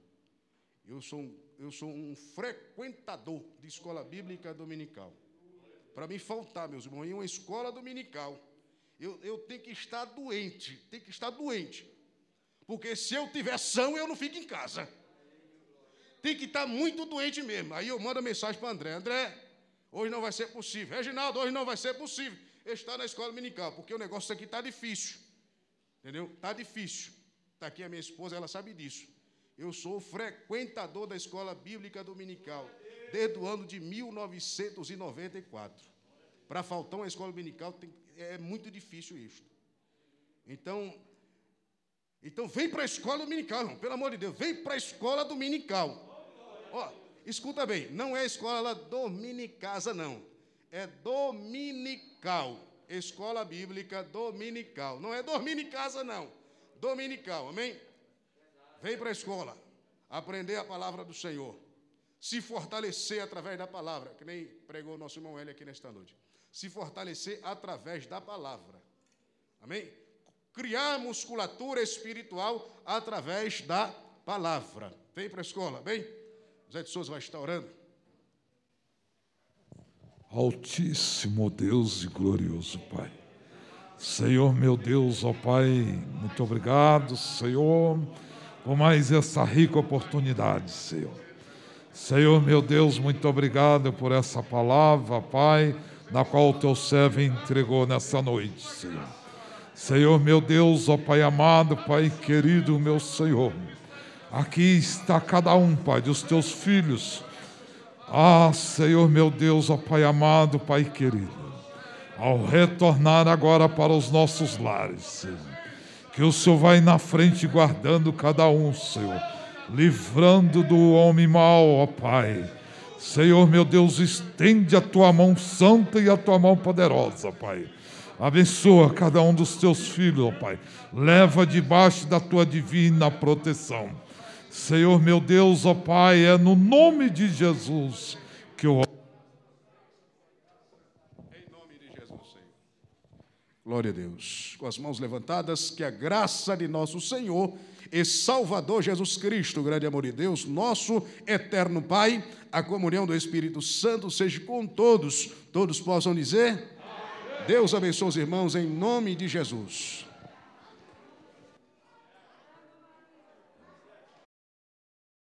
Eu sou um, eu sou um frequentador de escola bíblica dominical. Para mim faltar, meus irmãos, em uma escola dominical, eu, eu tenho que estar doente, tenho que estar doente. Porque se eu tiver são, eu não fico em casa. Tem que estar muito doente mesmo. Aí eu mando mensagem para André: André, hoje não vai ser possível. Reginaldo, hoje não vai ser possível estar na escola dominical, porque o negócio aqui está difícil. Entendeu? Está difícil. Está aqui a minha esposa, ela sabe disso. Eu sou frequentador da escola bíblica dominical desde o ano de 1994. Para faltar uma escola dominical tem, é muito difícil isso. Então, então vem para a escola dominical, irmão, pelo amor de Deus, vem para a escola dominical. Ó, escuta bem, não é escola dominicasa, não. É dominical. Escola bíblica dominical. Não é dominicasa, não dominical, amém? Vem para a escola, aprender a palavra do Senhor, se fortalecer através da palavra, que nem pregou o nosso irmão Hélio aqui nesta noite. Se fortalecer através da palavra, amém? Criar musculatura espiritual através da palavra. Vem para a escola, bem? Zé de Souza vai estar orando. Altíssimo Deus e glorioso Pai. Senhor meu Deus, ó Pai, muito obrigado, Senhor, por mais essa rica oportunidade, Senhor. Senhor meu Deus, muito obrigado por essa palavra, Pai, na qual o teu servo entregou nessa noite, Senhor. Senhor meu Deus, ó Pai amado, Pai querido, meu Senhor, aqui está cada um, Pai, dos teus filhos. Ah, Senhor meu Deus, ó Pai amado, Pai querido ao retornar agora para os nossos lares, Senhor. Que o Senhor vai na frente guardando cada um, Senhor, livrando do homem mau, ó Pai. Senhor, meu Deus, estende a tua mão santa e a tua mão poderosa, Pai. Abençoa cada um dos teus filhos, ó Pai. Leva debaixo da tua divina proteção. Senhor, meu Deus, ó Pai, é no nome de Jesus que eu Glória a Deus. Com as mãos levantadas, que a graça de nosso Senhor e Salvador Jesus Cristo, grande amor de Deus, nosso eterno Pai, a comunhão do Espírito Santo seja com todos. Todos possam dizer: Deus abençoe os irmãos em nome de Jesus.